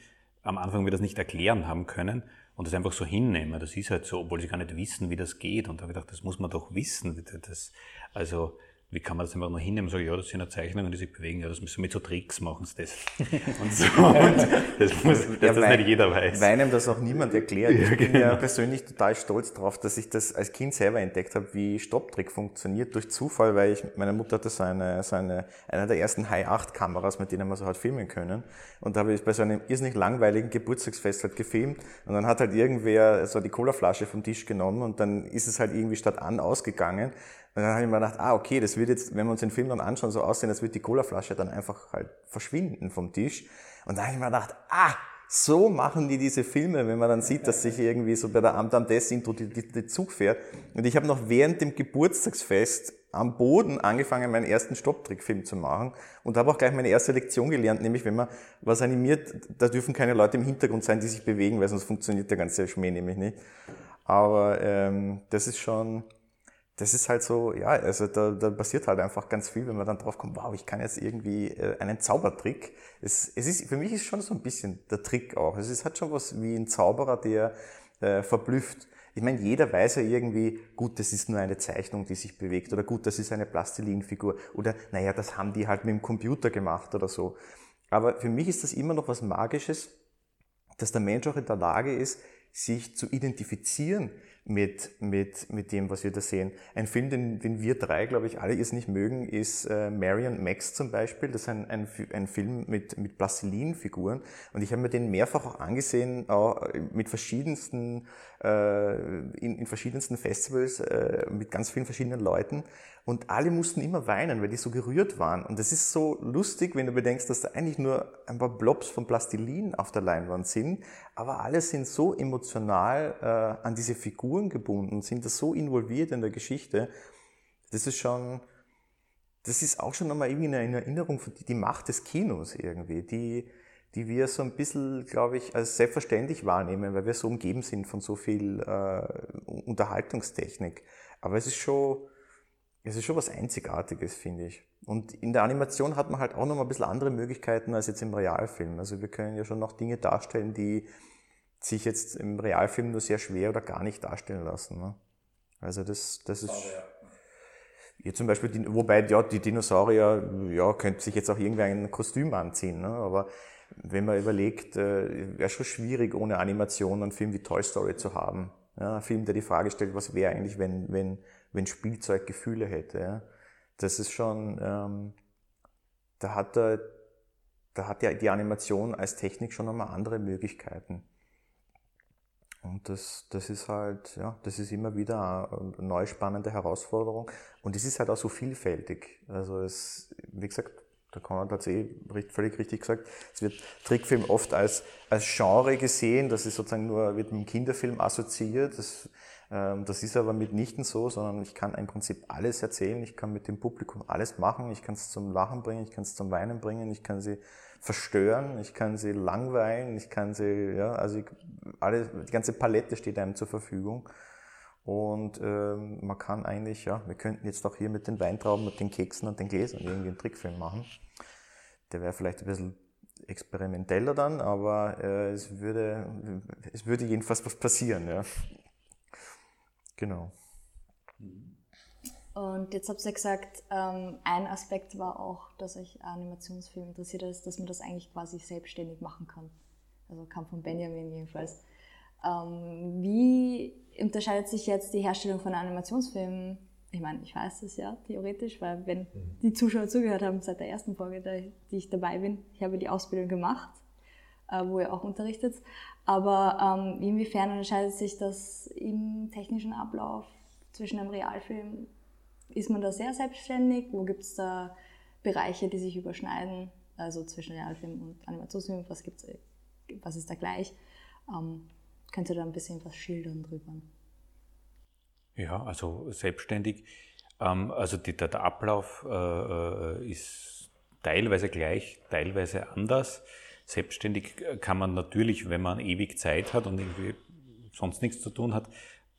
F: am Anfang mir das nicht erklären haben können und das einfach so hinnehmen. Das ist halt so, obwohl sie gar nicht wissen, wie das geht. Und da habe ich gedacht, das muss man doch wissen. Das, also wie kann man das einfach nur hinnehmen und sagen, ja, das sind ja Zeichnungen, die sich bewegen, ja, das müssen wir mit so Tricks machen sie das. Und so. Und das muss, dass ja, das nicht jeder weiß.
E: Weil einem das auch niemand erklärt. Ich ja, bin genau. ja persönlich total stolz darauf, dass ich das als Kind selber entdeckt habe, wie Stopptrick funktioniert, durch Zufall, weil ich, meine Mutter hatte so eine, so eine, eine der ersten High-8-Kameras, mit denen man so halt filmen können. Und da habe ich bei so einem irrsinnig langweiligen Geburtstagsfest halt gefilmt. Und dann hat halt irgendwer so die Colaflasche vom Tisch genommen und dann ist es halt irgendwie statt an ausgegangen. Und dann habe ich mir gedacht, ah, okay, das wird jetzt, wenn wir uns den Film dann anschauen, so aussehen, als wird die Colaflasche dann einfach halt verschwinden vom Tisch. Und dann habe ich mir gedacht, ah, so machen die diese Filme, wenn man dann sieht, dass sich irgendwie so bei der Amt am Des Intro die Zug fährt. Und ich habe noch während dem Geburtstagsfest am Boden angefangen, meinen ersten Stopptrickfilm zu machen und habe auch gleich meine erste Lektion gelernt, nämlich wenn man was animiert, da dürfen keine Leute im Hintergrund sein, die sich bewegen, weil sonst funktioniert der ganze Schmäh nämlich nicht. Aber ähm, das ist schon, das ist halt so, ja, also da, da passiert halt einfach ganz viel, wenn man dann drauf kommt, wow, ich kann jetzt irgendwie äh, einen Zaubertrick. Es, es ist, für mich ist schon so ein bisschen der Trick auch. Es ist, hat schon was wie ein Zauberer, der äh, verblüfft. Ich meine, jeder weiß ja irgendwie, gut, das ist nur eine Zeichnung, die sich bewegt, oder gut, das ist eine Plastilinfigur, oder naja, das haben die halt mit dem Computer gemacht oder so. Aber für mich ist das immer noch was Magisches, dass der Mensch auch in der Lage ist, sich zu identifizieren mit, mit, mit dem, was wir da sehen. Ein Film, den, den wir drei, glaube ich, alle jetzt nicht mögen, ist äh, Marion Max zum Beispiel. Das ist ein, ein, ein Film mit, mit Plastilin-Figuren. Und ich habe mir den mehrfach auch angesehen, auch mit verschiedensten, äh, in, in verschiedensten Festivals, äh, mit ganz vielen verschiedenen Leuten. Und alle mussten immer weinen, weil die so gerührt waren. Und das ist so lustig, wenn du bedenkst, dass da eigentlich nur ein paar Blobs von Plastilin auf der Leinwand sind, aber alle sind so emotional äh, an diese Figuren gebunden, sind da so involviert in der Geschichte. Das ist schon, das ist auch schon nochmal irgendwie eine Erinnerung die, die Macht des Kinos irgendwie, die, die wir so ein bisschen, glaube ich, als selbstverständlich wahrnehmen, weil wir so umgeben sind von so viel äh, Unterhaltungstechnik. Aber es ist schon, es ist schon was Einzigartiges, finde ich. Und in der Animation hat man halt auch noch mal ein bisschen andere Möglichkeiten als jetzt im Realfilm. Also wir können ja schon noch Dinge darstellen, die sich jetzt im Realfilm nur sehr schwer oder gar nicht darstellen lassen. Ne? Also das, das ist... Ja, zum Beispiel, wobei, ja, die Dinosaurier, ja, könnte sich jetzt auch irgendwer ein Kostüm anziehen, ne? aber wenn man überlegt, äh, wäre schon schwierig, ohne Animation einen Film wie Toy Story zu haben. Ja, ein Film, der die Frage stellt, was wäre eigentlich, wenn, wenn wenn Spielzeug Gefühle hätte. Ja. Das ist schon, ähm, da hat der, da hat ja die Animation als Technik schon nochmal andere Möglichkeiten. Und das, das ist halt, ja, das ist immer wieder eine neue spannende Herausforderung. Und es ist halt auch so vielfältig. Also es, wie gesagt, der Konrad hat es eh völlig richtig gesagt, es wird Trickfilm oft als, als Genre gesehen, das ist sozusagen nur, wird mit dem Kinderfilm assoziiert. Das, ähm, das ist aber mitnichten so, sondern ich kann im Prinzip alles erzählen, ich kann mit dem Publikum alles machen, ich kann es zum Lachen bringen, ich kann es zum Weinen bringen, ich kann sie verstören, ich kann sie langweilen, ich kann sie, ja, also ich, alle, die ganze Palette steht einem zur Verfügung. Und ähm, man kann eigentlich, ja, wir könnten jetzt auch hier mit den Weintrauben, mit den Keksen und den Gläsern irgendwie einen Trickfilm machen. Der wäre vielleicht ein bisschen experimenteller dann, aber äh, es, würde, es würde jedenfalls was passieren. Ja. Genau.
G: Und jetzt habt ihr gesagt, ähm, ein Aspekt war auch, dass euch Animationsfilm interessiert ist, dass man das eigentlich quasi selbstständig machen kann. Also kam von Benjamin jedenfalls. Ähm, wie unterscheidet sich jetzt die Herstellung von Animationsfilmen? Ich meine, ich weiß das ja theoretisch, weil wenn die Zuschauer zugehört haben seit der ersten Folge, die ich dabei bin, ich habe die Ausbildung gemacht, äh, wo ihr auch unterrichtet. Aber ähm, inwiefern unterscheidet sich das im technischen Ablauf zwischen einem Realfilm? Ist man da sehr selbstständig? Wo gibt es da Bereiche, die sich überschneiden? Also zwischen Realfilm und Animationsfilm, was, gibt's, was ist da gleich? Ähm, könnt ihr da ein bisschen was schildern drüber?
F: Ja, also selbstständig. Ähm, also die, der, der, Ablauf äh, äh, ist teilweise gleich, teilweise anders. Selbstständig kann man natürlich, wenn man ewig Zeit hat und irgendwie sonst nichts zu tun hat,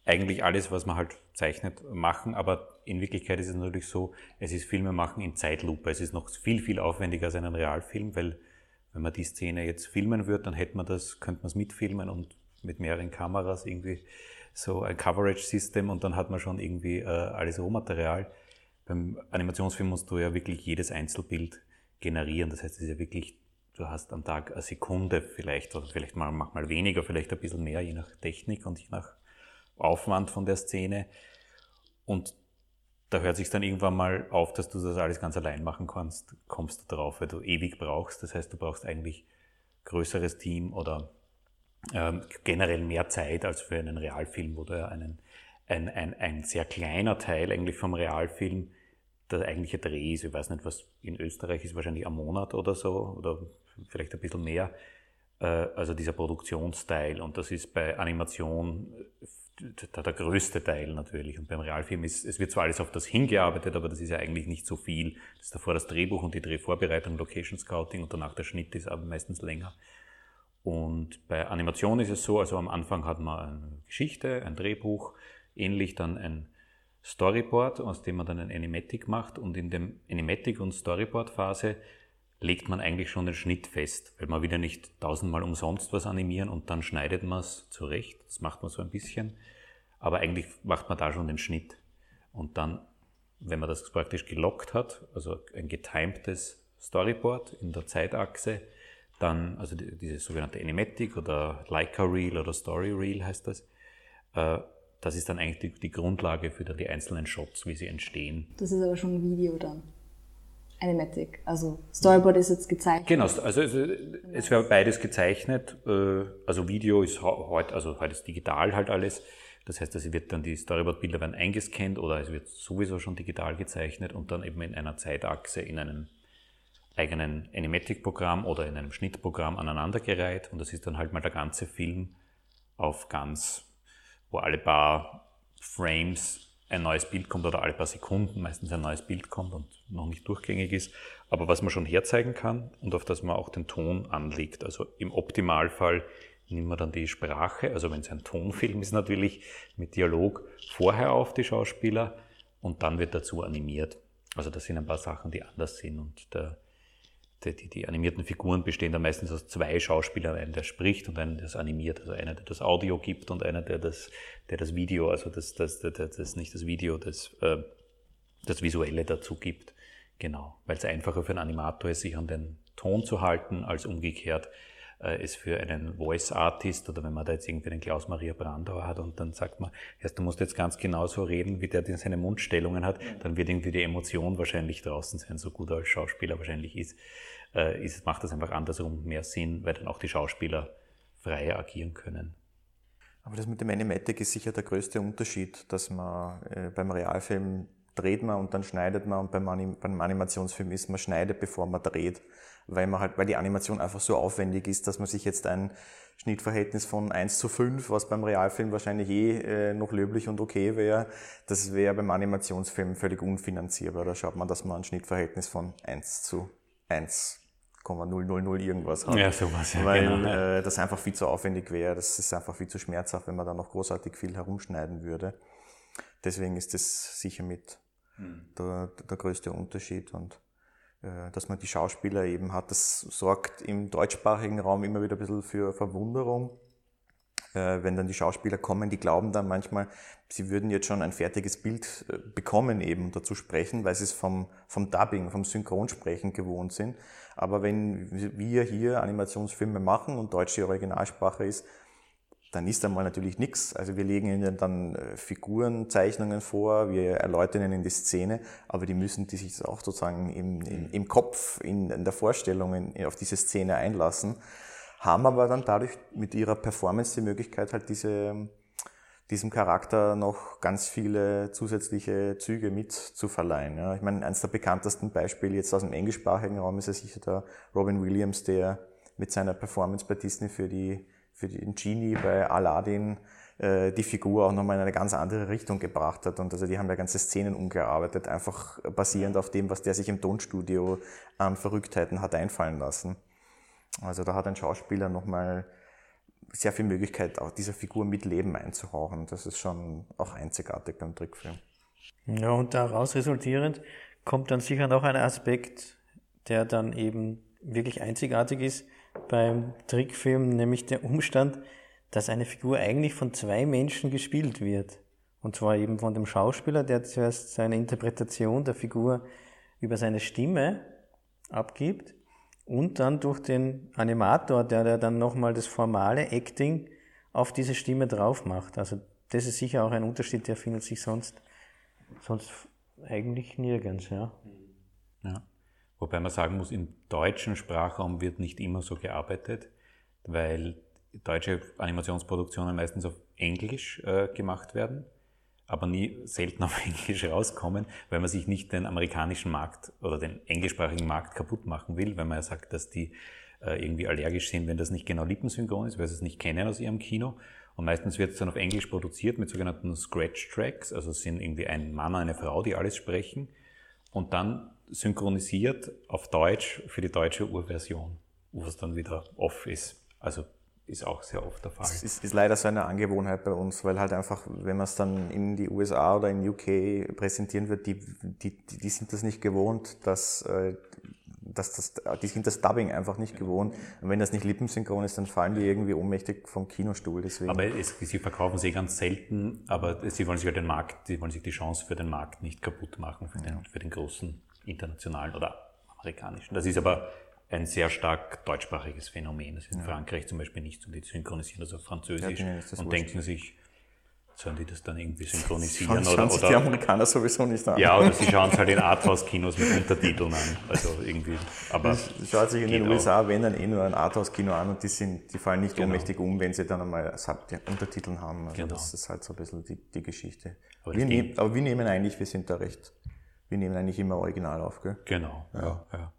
F: eigentlich alles, was man halt zeichnet, machen. Aber in Wirklichkeit ist es natürlich so, es ist Filme machen in Zeitlupe. Es ist noch viel, viel aufwendiger als ein Realfilm, weil wenn man die Szene jetzt filmen würde, dann hätte man das, könnte man es mitfilmen und mit mehreren Kameras irgendwie so ein Coverage-System und dann hat man schon irgendwie äh, alles Rohmaterial. Beim Animationsfilm musst du ja wirklich jedes Einzelbild generieren. Das heißt, es ist ja wirklich, du hast am Tag eine Sekunde vielleicht oder vielleicht mal, manchmal weniger, vielleicht ein bisschen mehr, je nach Technik und je nach Aufwand von der Szene. Und da hört sich dann irgendwann mal auf, dass du das alles ganz allein machen kannst, kommst du darauf, weil du ewig brauchst. Das heißt, du brauchst eigentlich größeres Team oder ähm, generell mehr Zeit als für einen Realfilm, wo du einen, ein, ein, ein sehr kleiner Teil eigentlich vom Realfilm der eigentliche Dreh ist. Ich weiß nicht, was in Österreich ist, wahrscheinlich ein Monat oder so oder vielleicht ein bisschen mehr. Äh, also dieser Produktionsteil und das ist bei Animation der, der größte Teil natürlich. Und beim Realfilm ist, es wird zwar alles auf das hingearbeitet, aber das ist ja eigentlich nicht so viel. Das ist davor das Drehbuch und die Drehvorbereitung, Location Scouting und danach der Schnitt ist aber meistens länger. Und bei Animation ist es so, also am Anfang hat man eine Geschichte, ein Drehbuch, ähnlich dann ein Storyboard, aus dem man dann ein Animatic macht. Und in dem Animatic- und Storyboard-Phase legt man eigentlich schon den Schnitt fest, weil man wieder nicht tausendmal umsonst was animieren und dann schneidet man es zurecht. Das macht man so ein bisschen. Aber eigentlich macht man da schon den Schnitt. Und dann, wenn man das praktisch gelockt hat, also ein getimtes Storyboard in der Zeitachse, dann, also die, dieses sogenannte Animatic oder Leica Reel oder Story Reel heißt das. Äh, das ist dann eigentlich die, die Grundlage für die einzelnen Shots, wie sie entstehen.
G: Das ist aber schon ein Video dann. Animatic. Also Storyboard ist jetzt gezeichnet.
F: Genau, also es, es wäre beides gezeichnet. Äh, also Video ist heute, also heute ist digital halt alles. Das heißt, es wird dann die Storyboard-Bilder werden eingescannt oder es wird sowieso schon digital gezeichnet und dann eben in einer Zeitachse in einem eigenen Animatic-Programm oder in einem Schnittprogramm aneinandergereiht und das ist dann halt mal der ganze Film auf ganz, wo alle paar Frames ein neues Bild kommt oder alle paar Sekunden meistens ein neues Bild kommt und noch nicht durchgängig ist, aber was man schon herzeigen kann und auf das man auch den Ton anlegt. Also im Optimalfall nimmt man dann die Sprache, also wenn es ein Tonfilm ist natürlich mit Dialog vorher auf die Schauspieler und dann wird dazu animiert. Also das sind ein paar Sachen, die anders sind und der die, die, animierten Figuren bestehen dann meistens aus zwei Schauspielern, einen, der spricht und einen, der das animiert, also einer, der das Audio gibt und einer, der das, der das Video, also das, das, das, das, nicht das Video, das, äh, das Visuelle dazu gibt. Genau, weil es einfacher für einen Animator ist, sich an den Ton zu halten, als umgekehrt äh, es für einen Voice Artist oder wenn man da jetzt irgendwie einen Klaus-Maria Brandauer hat und dann sagt man, erst du musst jetzt ganz genau so reden, wie der seine Mundstellungen hat, dann wird irgendwie die Emotion wahrscheinlich draußen sein, so gut er als Schauspieler wahrscheinlich ist äh, ist, macht das einfach andersrum mehr Sinn, weil dann auch die Schauspieler freier agieren können.
E: Aber das mit dem Animatic ist sicher der größte Unterschied, dass man äh, beim Realfilm dreht man und dann schneidet man und beim, Anim beim Animationsfilm ist man schneidet, bevor man dreht, weil man halt, weil die Animation einfach so aufwendig ist, dass man sich jetzt ein Schnittverhältnis von 1 zu 5, was beim Realfilm wahrscheinlich eh äh, noch löblich und okay wäre, das wäre beim Animationsfilm völlig unfinanzierbar. Da schaut man, dass man ein Schnittverhältnis von 1 zu 1 0,000 irgendwas
F: hat. Ja, sowas, ja.
E: Weil genau. äh, das einfach viel zu aufwendig wäre. Das ist einfach viel zu schmerzhaft, wenn man da noch großartig viel herumschneiden würde. Deswegen ist das sicher mit hm. der, der größte Unterschied. Und äh, dass man die Schauspieler eben hat, das sorgt im deutschsprachigen Raum immer wieder ein bisschen für Verwunderung. Äh, wenn dann die Schauspieler kommen, die glauben dann manchmal, sie würden jetzt schon ein fertiges Bild äh, bekommen, eben dazu sprechen, weil sie es vom, vom Dubbing, vom Synchronsprechen gewohnt sind. Aber wenn wir hier Animationsfilme machen und Deutsch die Originalsprache ist, dann ist einmal natürlich nichts. Also wir legen ihnen dann äh, Figurenzeichnungen vor, wir erläutern ihnen die Szene, aber die müssen die sich auch sozusagen im, im, im Kopf, in, in, der Vorstellung in, auf diese Szene einlassen, haben aber dann dadurch mit ihrer Performance die Möglichkeit, halt diese, diesem Charakter noch ganz viele zusätzliche Züge mit zu verleihen. Ja. Ich meine, eines der bekanntesten Beispiele jetzt aus dem englischsprachigen Raum ist ja sicher der Robin Williams, der mit seiner Performance bei Disney für die für den Genie bei Aladdin äh, die Figur auch nochmal in eine ganz andere Richtung gebracht hat. Und also die haben ja ganze Szenen umgearbeitet, einfach basierend auf dem, was der sich im Tonstudio an Verrücktheiten hat einfallen lassen. Also da hat ein Schauspieler nochmal sehr viel Möglichkeit, auch dieser Figur mit Leben einzuhauchen. Das ist schon auch einzigartig beim Trickfilm.
D: Ja, und daraus resultierend kommt dann sicher noch ein Aspekt, der dann eben wirklich einzigartig ist, beim Trickfilm, nämlich der Umstand, dass eine Figur eigentlich von zwei Menschen gespielt wird. Und zwar eben von dem Schauspieler, der zuerst seine Interpretation der Figur über seine Stimme abgibt und dann durch den Animator, der, der dann nochmal das formale Acting auf diese Stimme drauf macht. Also das ist sicher auch ein Unterschied, der findet sich sonst, sonst eigentlich nirgends, ja.
F: Ja. Wobei man sagen muss, im deutschen Sprachraum wird nicht immer so gearbeitet, weil deutsche Animationsproduktionen meistens auf Englisch äh, gemacht werden, aber nie selten auf Englisch rauskommen, weil man sich nicht den amerikanischen Markt oder den englischsprachigen Markt kaputt machen will, weil man ja sagt, dass die äh, irgendwie allergisch sind, wenn das nicht genau lippensynchron ist, weil sie es nicht kennen aus ihrem Kino. Und meistens wird es dann auf Englisch produziert mit sogenannten Scratch Tracks, also es sind irgendwie ein Mann und eine Frau, die alles sprechen. Und dann synchronisiert auf Deutsch für die deutsche Urversion, wo es dann wieder off ist. Also ist auch sehr oft der Fall.
E: Es ist, ist, leider so eine Angewohnheit bei uns, weil halt einfach, wenn man es dann in die USA oder in UK präsentieren wird, die, die, die sind das nicht gewohnt, dass, äh, dass das, die sind das Dubbing einfach nicht gewohnt. Und wenn das nicht lippensynchron ist, dann fallen die irgendwie ohnmächtig vom Kinostuhl. Deswegen.
F: Aber es, sie verkaufen sie ganz selten, aber sie wollen sich halt den Markt, sie wollen sich die Chance für den Markt nicht kaputt machen, für den, für den großen internationalen oder amerikanischen. Das ist aber ein sehr stark deutschsprachiges Phänomen. Das ist in ja. Frankreich zum Beispiel nicht so, die synchronisieren das auf Französisch ja, das und denken sich, sollen die das dann irgendwie synchronisieren?
E: Schauen, oder, oder, die Amerikaner sowieso nicht an.
F: Ja, oder sie schauen es halt in Arthouse-Kinos mit Untertiteln an. Also irgendwie, aber.
E: Schaut sich in den USA, auch. wenn dann eh nur ein Arthouse-Kino an und die sind, die fallen nicht genau. ohnmächtig um, wenn sie dann einmal Untertiteln haben. Also genau. das ist halt so ein bisschen die, die Geschichte. Aber wir, nehm, aber wir nehmen eigentlich, wir sind da recht wir nehmen eigentlich immer original auf, gell?
F: Genau, ja, ja.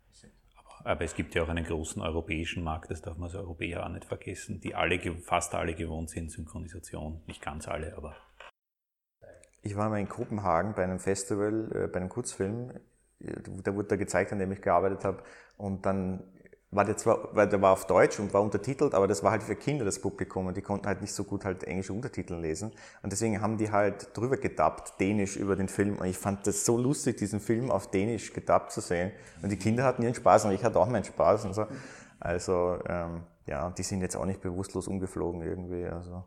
F: Aber, es gibt ja auch einen großen europäischen Markt, das darf man als Europäer auch nicht vergessen, die alle, fast alle gewohnt sind, Synchronisation. Nicht ganz alle, aber.
E: Ich war mal in Kopenhagen bei einem Festival, äh, bei einem Kurzfilm, da wurde da gezeigt, an dem ich gearbeitet habe. Und dann war der zwar, weil der war auf Deutsch und war untertitelt, aber das war halt für Kinder das Publikum und die konnten halt nicht so gut halt englische Untertitel lesen. Und deswegen haben die halt drüber gedubbt, Dänisch über den Film. Und ich fand das so lustig, diesen Film auf Dänisch gedubbt zu sehen. Und die Kinder hatten ihren Spaß und ich hatte auch meinen Spaß und so. Also, ähm, ja, die sind jetzt auch nicht bewusstlos umgeflogen irgendwie. Also,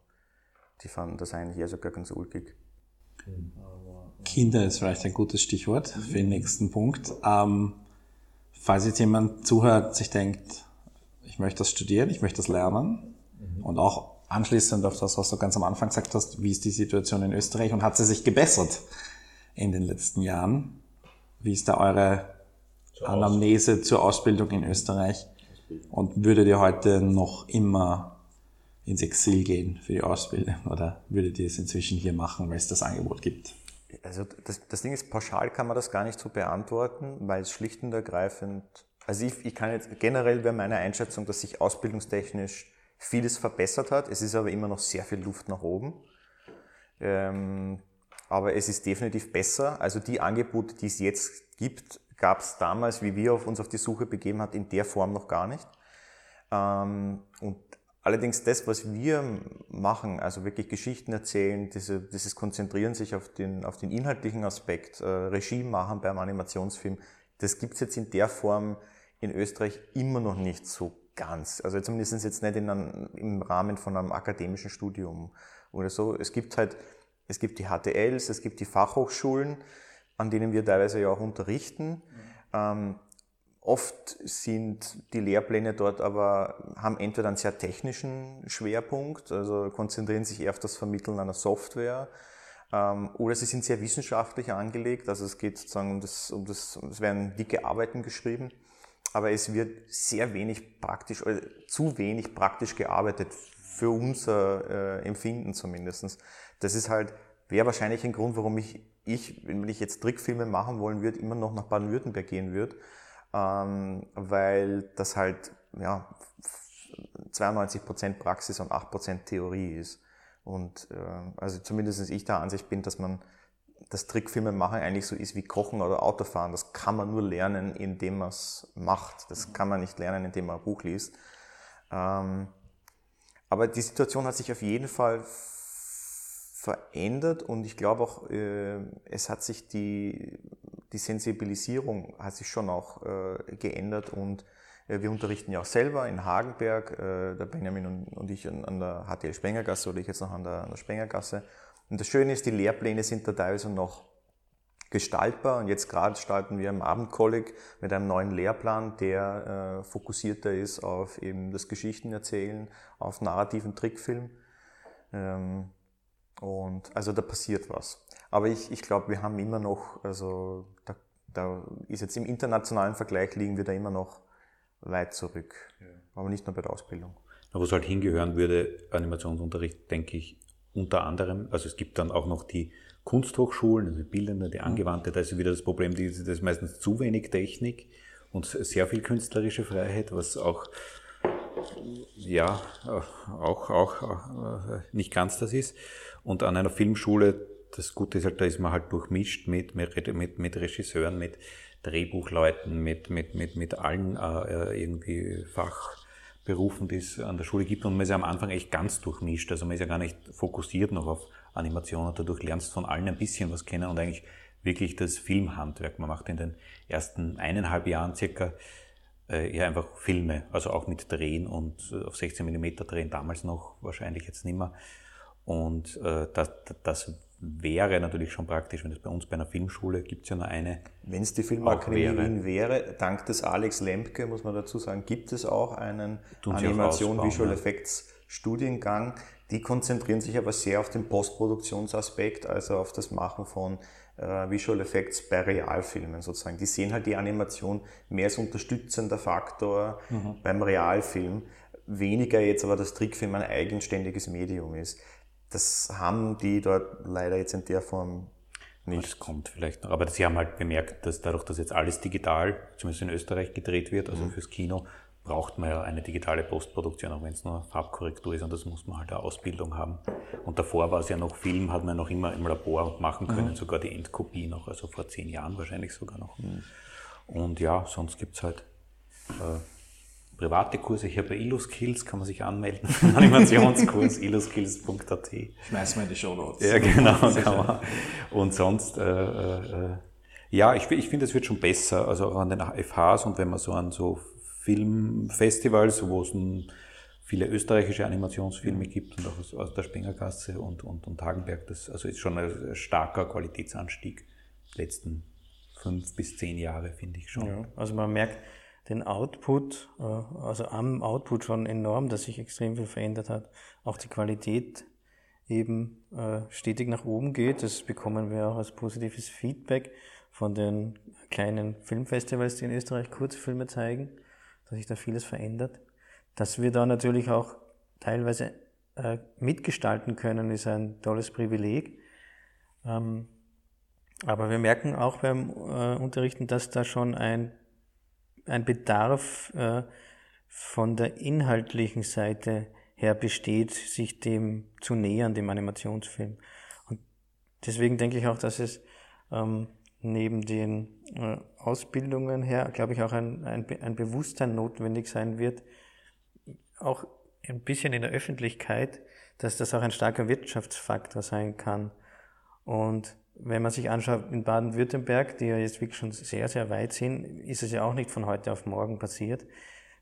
E: die fanden das eigentlich eher sogar ganz ulkig.
B: Kinder ist vielleicht ein gutes Stichwort für den nächsten Punkt. Ähm, falls jetzt jemand zuhört, sich denkt, ich möchte das studieren, ich möchte das lernen mhm. und auch anschließend auf das, was du ganz am Anfang gesagt hast, wie ist die Situation in Österreich und hat sie sich gebessert in den letzten Jahren? Wie ist da eure zur Anamnese Aus zur Ausbildung in Österreich? Und würdet ihr heute noch immer ins Exil gehen für die Ausbildung oder würdet ihr es inzwischen hier machen, weil es das Angebot gibt?
E: Also das, das Ding ist, pauschal kann man das gar nicht so beantworten, weil es schlicht und ergreifend, also ich, ich kann jetzt generell wäre meine Einschätzung, dass sich ausbildungstechnisch vieles verbessert hat. Es ist aber immer noch sehr viel Luft nach oben. Ähm, aber es ist definitiv besser. Also die Angebote, die es jetzt gibt, gab es damals, wie wir auf uns auf die Suche begeben hat, in der Form noch gar nicht. Ähm, und Allerdings das, was wir machen, also wirklich Geschichten erzählen, diese, dieses Konzentrieren sich auf den, auf den inhaltlichen Aspekt, äh, Regie machen beim Animationsfilm, das gibt's jetzt in der Form in Österreich immer noch nicht so ganz. Also zumindest jetzt nicht in einem, im Rahmen von einem akademischen Studium oder so. Es gibt halt, es gibt die HTLs, es gibt die Fachhochschulen, an denen wir teilweise ja auch unterrichten. Mhm. Ähm, oft sind die Lehrpläne dort aber, haben entweder einen sehr technischen Schwerpunkt, also konzentrieren sich eher auf das Vermitteln einer Software, ähm, oder sie sind sehr wissenschaftlich angelegt, also es geht sozusagen um das, um das, es werden dicke Arbeiten geschrieben, aber es wird sehr wenig praktisch, oder zu wenig praktisch gearbeitet, für unser äh, Empfinden zumindestens. Das ist halt, wäre wahrscheinlich ein Grund, warum ich, ich, wenn ich jetzt Trickfilme machen wollen würde, immer noch nach Baden-Württemberg gehen würde, ähm, weil das halt, ja, 92% Praxis und 8% Theorie ist. Und äh, also zumindest ich der Ansicht bin, dass man das Trickfilme machen eigentlich so ist wie Kochen oder Autofahren. Das kann man nur lernen, indem man es macht. Das kann man nicht lernen, indem man ein Buch liest. Ähm, aber die Situation hat sich auf jeden Fall verändert und ich glaube auch, äh, es hat sich die, die Sensibilisierung hat sich schon auch äh, geändert und äh, wir unterrichten ja auch selber in Hagenberg, äh, der Benjamin und, und ich an, an der HTL Spengergasse oder ich jetzt noch an der, an der Spengergasse. Und das Schöne ist, die Lehrpläne sind da teilweise noch gestaltbar und jetzt gerade starten wir im Abendkolleg mit einem neuen Lehrplan, der äh, fokussierter ist auf eben das Geschichtenerzählen, auf narrativen Trickfilm. Ähm, und also da passiert was. Aber ich, ich glaube, wir haben immer noch, also da, da ist jetzt im internationalen Vergleich liegen wir da immer noch weit zurück. Ja. Aber nicht nur bei der Ausbildung.
F: Wo es halt hingehören würde, Animationsunterricht, denke ich, unter anderem, also es gibt dann auch noch die Kunsthochschulen, also bildende, die angewandte, da ist wieder das Problem, das ist meistens zu wenig Technik und sehr viel künstlerische Freiheit, was auch ja, auch, auch äh, nicht ganz das ist. Und an einer Filmschule, das Gute ist halt, da ist man halt durchmischt mit, mit, mit, Regisseuren, mit Drehbuchleuten, mit, mit, mit, mit allen äh, irgendwie Fachberufen, die es an der Schule gibt. Und man ist ja am Anfang echt ganz durchmischt. Also man ist ja gar nicht fokussiert noch auf Animation und dadurch lernst du von allen ein bisschen was kennen und eigentlich wirklich das Filmhandwerk. Man macht in den ersten eineinhalb Jahren circa äh, eher einfach Filme, also auch mit Drehen und äh, auf 16 mm drehen, damals noch wahrscheinlich jetzt nicht mehr. Und äh, das, das wäre natürlich schon praktisch, wenn es bei uns bei einer Filmschule gibt es ja nur eine.
E: Wenn es die Filmakademie Wien wäre, dank des Alex Lemke, muss man dazu sagen, gibt es auch einen Animation Visual ja. Effects Studiengang. Die konzentrieren sich aber sehr auf den Postproduktionsaspekt, also auf das Machen von äh, Visual Effects bei Realfilmen sozusagen. Die sehen halt die Animation mehr als unterstützender Faktor mhm. beim Realfilm, weniger jetzt aber das Trickfilm ein eigenständiges Medium ist. Das haben die dort leider jetzt in der Form nicht.
F: Das kommt vielleicht noch. Aber sie haben halt bemerkt, dass dadurch, dass jetzt alles digital, zumindest in Österreich gedreht wird, also mhm. fürs Kino, braucht man ja eine digitale Postproduktion, auch wenn es nur Farbkorrektur ist und das muss man halt eine Ausbildung haben. Und davor war es ja noch Film, hat man noch immer im Labor machen können, mhm. sogar die Endkopie noch, also vor zehn Jahren wahrscheinlich sogar noch. Mhm. Und ja, sonst gibt es halt äh, private Kurse. Ich habe bei IlluSkills, kann man sich anmelden, Animationskurs, illuskills.at.
C: Schmeißen wir in die Show Notes.
F: Ja, genau, kann man. Und sonst, äh, äh, ja, ich, ich finde, es wird schon besser, also auch an den FHs und wenn man so an so Filmfestivals, wo es viele österreichische Animationsfilme gibt und auch aus, aus der Spengergasse und, und, und Hagenberg, das also ist schon ein starker Qualitätsanstieg letzten fünf bis zehn Jahre, finde ich schon. Ja,
D: also man merkt, den Output, äh, also am Output schon enorm, dass sich extrem viel verändert hat. Auch die Qualität eben äh, stetig nach oben geht. Das bekommen wir auch als positives Feedback von den kleinen Filmfestivals, die in Österreich Kurzfilme zeigen, dass sich da vieles verändert. Dass wir da natürlich auch teilweise äh, mitgestalten können, ist ein tolles Privileg. Ähm, aber wir merken auch beim Unterrichten, dass da schon ein ein Bedarf äh, von der inhaltlichen Seite her besteht, sich dem zu nähern, dem Animationsfilm. Und deswegen denke ich auch, dass es ähm, neben den äh, Ausbildungen her, glaube ich, auch ein, ein, ein Bewusstsein notwendig sein wird, auch ein bisschen in der Öffentlichkeit, dass das auch ein starker Wirtschaftsfaktor sein kann. Und wenn man sich anschaut in Baden-Württemberg, die ja jetzt wirklich schon sehr, sehr weit sind, ist es ja auch nicht von heute auf morgen passiert,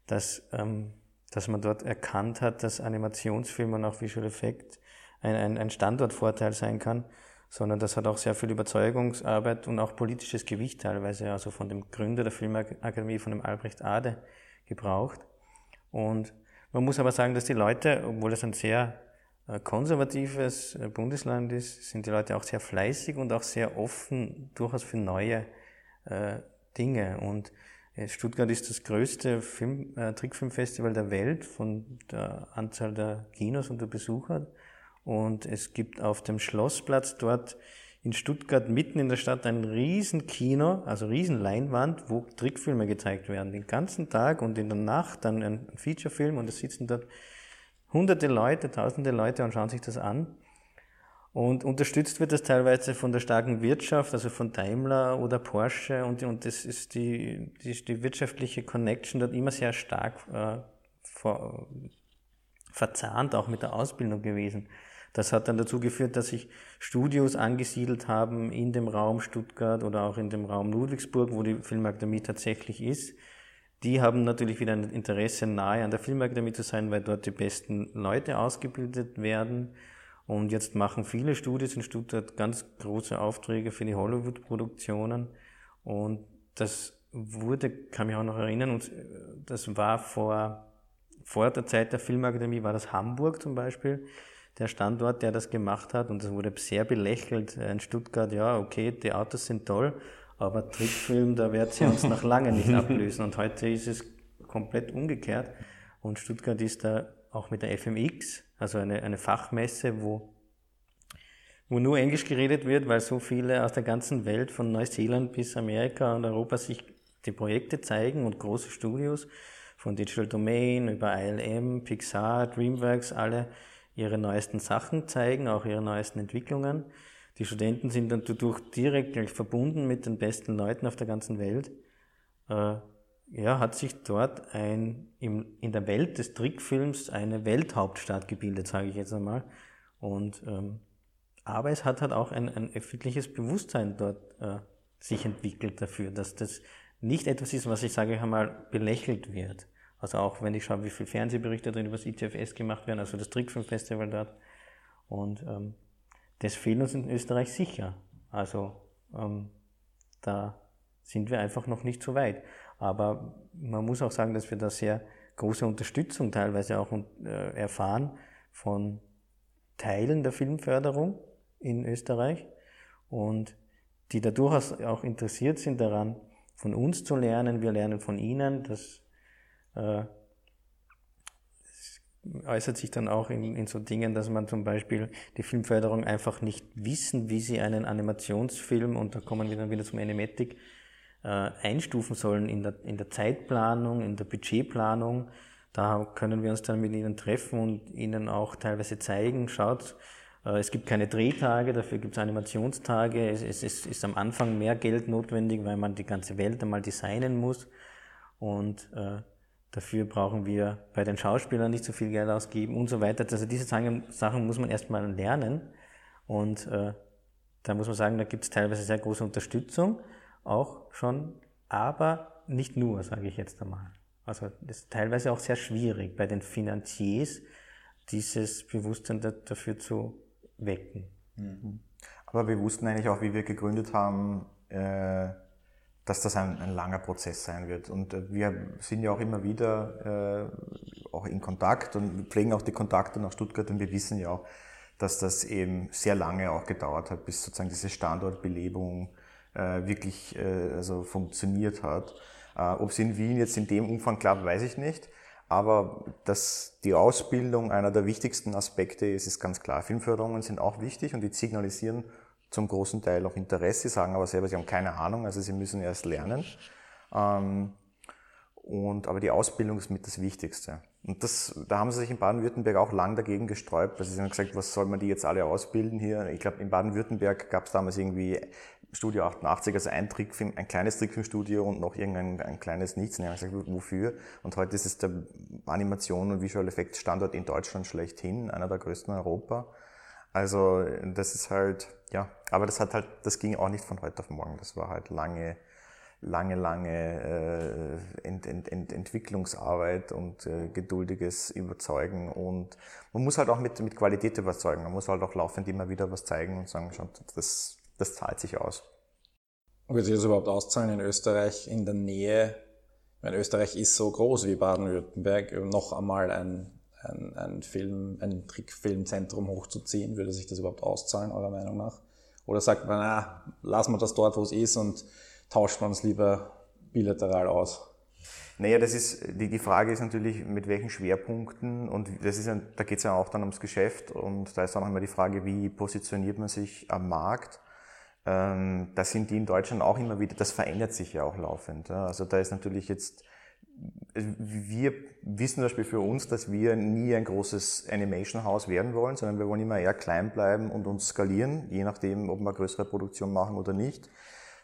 D: dass, ähm, dass man dort erkannt hat, dass Animationsfilm und auch Visual Effect ein, ein, ein Standortvorteil sein kann. sondern das hat auch sehr viel Überzeugungsarbeit und auch politisches Gewicht teilweise, also von dem Gründer der Filmakademie, von dem Albrecht Ade, gebraucht. Und man muss aber sagen, dass die Leute, obwohl es ein sehr konservatives äh, Bundesland ist, sind die Leute auch sehr fleißig und auch sehr offen durchaus für neue äh, Dinge. Und äh, Stuttgart ist das größte Film, äh, Trickfilmfestival der Welt von der Anzahl der Kinos und der Besucher. Und es gibt auf dem Schlossplatz dort in Stuttgart mitten in der Stadt ein riesen Kino, also riesen Leinwand, wo Trickfilme gezeigt werden. Den ganzen Tag und in der Nacht dann ein Featurefilm und es sitzen dort hunderte Leute, tausende Leute und schauen sich das an. Und unterstützt wird das teilweise von der starken Wirtschaft, also von Daimler oder Porsche. Und, und das ist die, die, die wirtschaftliche Connection dort immer sehr stark äh, vor, verzahnt, auch mit der Ausbildung gewesen. Das hat dann dazu geführt, dass sich Studios angesiedelt haben in dem Raum Stuttgart oder auch in dem Raum Ludwigsburg, wo die Filmakademie tatsächlich ist. Die haben natürlich wieder ein Interesse, nahe an der Filmakademie zu sein, weil dort die besten Leute ausgebildet werden. Und jetzt machen viele Studios in Stuttgart ganz große Aufträge für die Hollywood-Produktionen. Und das wurde, kann mich auch noch erinnern, und das war vor, vor der Zeit der Filmakademie, war das Hamburg zum Beispiel, der Standort, der das gemacht hat. Und das wurde sehr belächelt in Stuttgart. Ja, okay, die Autos sind toll, aber Trickfilm, da wird sie uns noch lange nicht ablösen. Und heute ist es komplett umgekehrt. Und Stuttgart ist da auch mit der FMX, also eine, eine Fachmesse, wo, wo nur Englisch geredet wird, weil so viele aus der ganzen Welt, von Neuseeland bis Amerika und Europa, sich die Projekte zeigen und große Studios von Digital Domain über ILM, Pixar, DreamWorks, alle ihre neuesten Sachen zeigen, auch ihre neuesten Entwicklungen. Die Studenten sind dann dadurch direkt verbunden mit den besten Leuten auf der ganzen Welt. Äh, ja, hat sich dort ein, im, in der Welt des Trickfilms eine Welthauptstadt gebildet, sage ich jetzt einmal. Und, ähm, aber es hat halt auch ein, ein öffentliches Bewusstsein dort äh, sich entwickelt dafür, dass das nicht etwas ist, was ich sage einmal belächelt wird. Also auch wenn ich schaue, wie viele Fernsehberichte drin über das ITFS gemacht werden, also das Trickfilmfestival dort. Und ähm, das fehlt uns in Österreich sicher. Also ähm, da sind wir einfach noch nicht so weit. Aber man muss auch sagen, dass wir da sehr große Unterstützung teilweise auch äh, erfahren von Teilen der Filmförderung in Österreich und die da durchaus auch interessiert sind daran, von uns zu lernen. Wir lernen von ihnen. Das äh, äußert sich dann auch in, in so Dingen, dass man zum Beispiel die Filmförderung einfach nicht wissen, wie sie einen Animationsfilm, und da kommen wir dann wieder zum Animatic, äh, einstufen sollen in der, in der Zeitplanung, in der Budgetplanung. Da können wir uns dann mit ihnen treffen und ihnen auch teilweise zeigen, schaut, äh, es gibt keine Drehtage, dafür gibt es Animationstage. Es, es, es, ist am Anfang mehr Geld notwendig, weil man die ganze Welt einmal designen muss. Und äh, dafür brauchen wir bei den Schauspielern nicht so viel Geld ausgeben und so weiter. Also diese Sachen muss man erstmal lernen. Und äh, da muss man sagen, da gibt es teilweise sehr große Unterstützung auch schon, aber nicht nur, sage ich jetzt einmal. Also das ist teilweise auch sehr schwierig bei den Finanziers, dieses Bewusstsein dafür zu wecken.
E: Mhm. Aber wir wussten eigentlich auch, wie wir gegründet haben, äh, dass das ein, ein, langer Prozess sein wird. Und äh, wir sind ja auch immer wieder äh, auch in Kontakt und pflegen auch die Kontakte nach Stuttgart und wir wissen ja auch, dass das eben sehr lange auch gedauert hat, bis sozusagen diese Standortbelebung äh, wirklich äh, also funktioniert hat. Äh, Ob es in Wien jetzt in dem Umfang klappt, weiß ich nicht. Aber dass die Ausbildung einer der wichtigsten Aspekte ist, ist ganz klar. Filmförderungen sind auch wichtig und die signalisieren zum großen Teil auch Interesse, sagen aber selber, sie haben keine Ahnung, also sie müssen erst lernen. Ähm, und, aber die Ausbildung ist mit das Wichtigste. Und das, da haben sie sich in Baden-Württemberg auch lang dagegen gesträubt. Also sie haben gesagt, was soll man die jetzt alle ausbilden hier? Ich glaube, in Baden-Württemberg gab es damals irgendwie Studio 88, also ein Trickfilm, ein kleines Trickfilmstudio und noch irgendein ein kleines Nichts. Und ich habe gesagt, wofür? Und heute ist es der Animation- und Visual Effects Standort in Deutschland schlechthin, einer der größten in Europa. Also das ist halt, ja, aber das hat halt, das ging auch nicht von heute auf morgen. Das war halt lange, lange, lange äh, Ent, Ent, Ent, Entwicklungsarbeit und äh, geduldiges Überzeugen. Und man muss halt auch mit, mit Qualität überzeugen. Man muss halt auch laufend immer wieder was zeigen und sagen, schon, das, das zahlt sich aus.
C: Wird sich das überhaupt auszahlen in Österreich in der Nähe? Weil Österreich ist so groß wie Baden-Württemberg, noch einmal ein, ein, ein Film, ein Trickfilmzentrum hochzuziehen. Würde sich das überhaupt auszahlen, eurer Meinung nach? Oder sagt man, na, lassen wir das dort, wo es ist und tauscht man es lieber bilateral aus?
E: Naja, das ist, die, die Frage ist natürlich, mit welchen Schwerpunkten und das ist, da geht es ja auch dann ums Geschäft und da ist auch immer die Frage, wie positioniert man sich am Markt. Ähm, da sind die in Deutschland auch immer wieder, das verändert sich ja auch laufend. Ja. Also da ist natürlich jetzt, wir wissen zum Beispiel für uns, dass wir nie ein großes Animation-Haus werden wollen, sondern wir wollen immer eher klein bleiben und uns skalieren, je nachdem, ob wir größere Produktion machen oder nicht.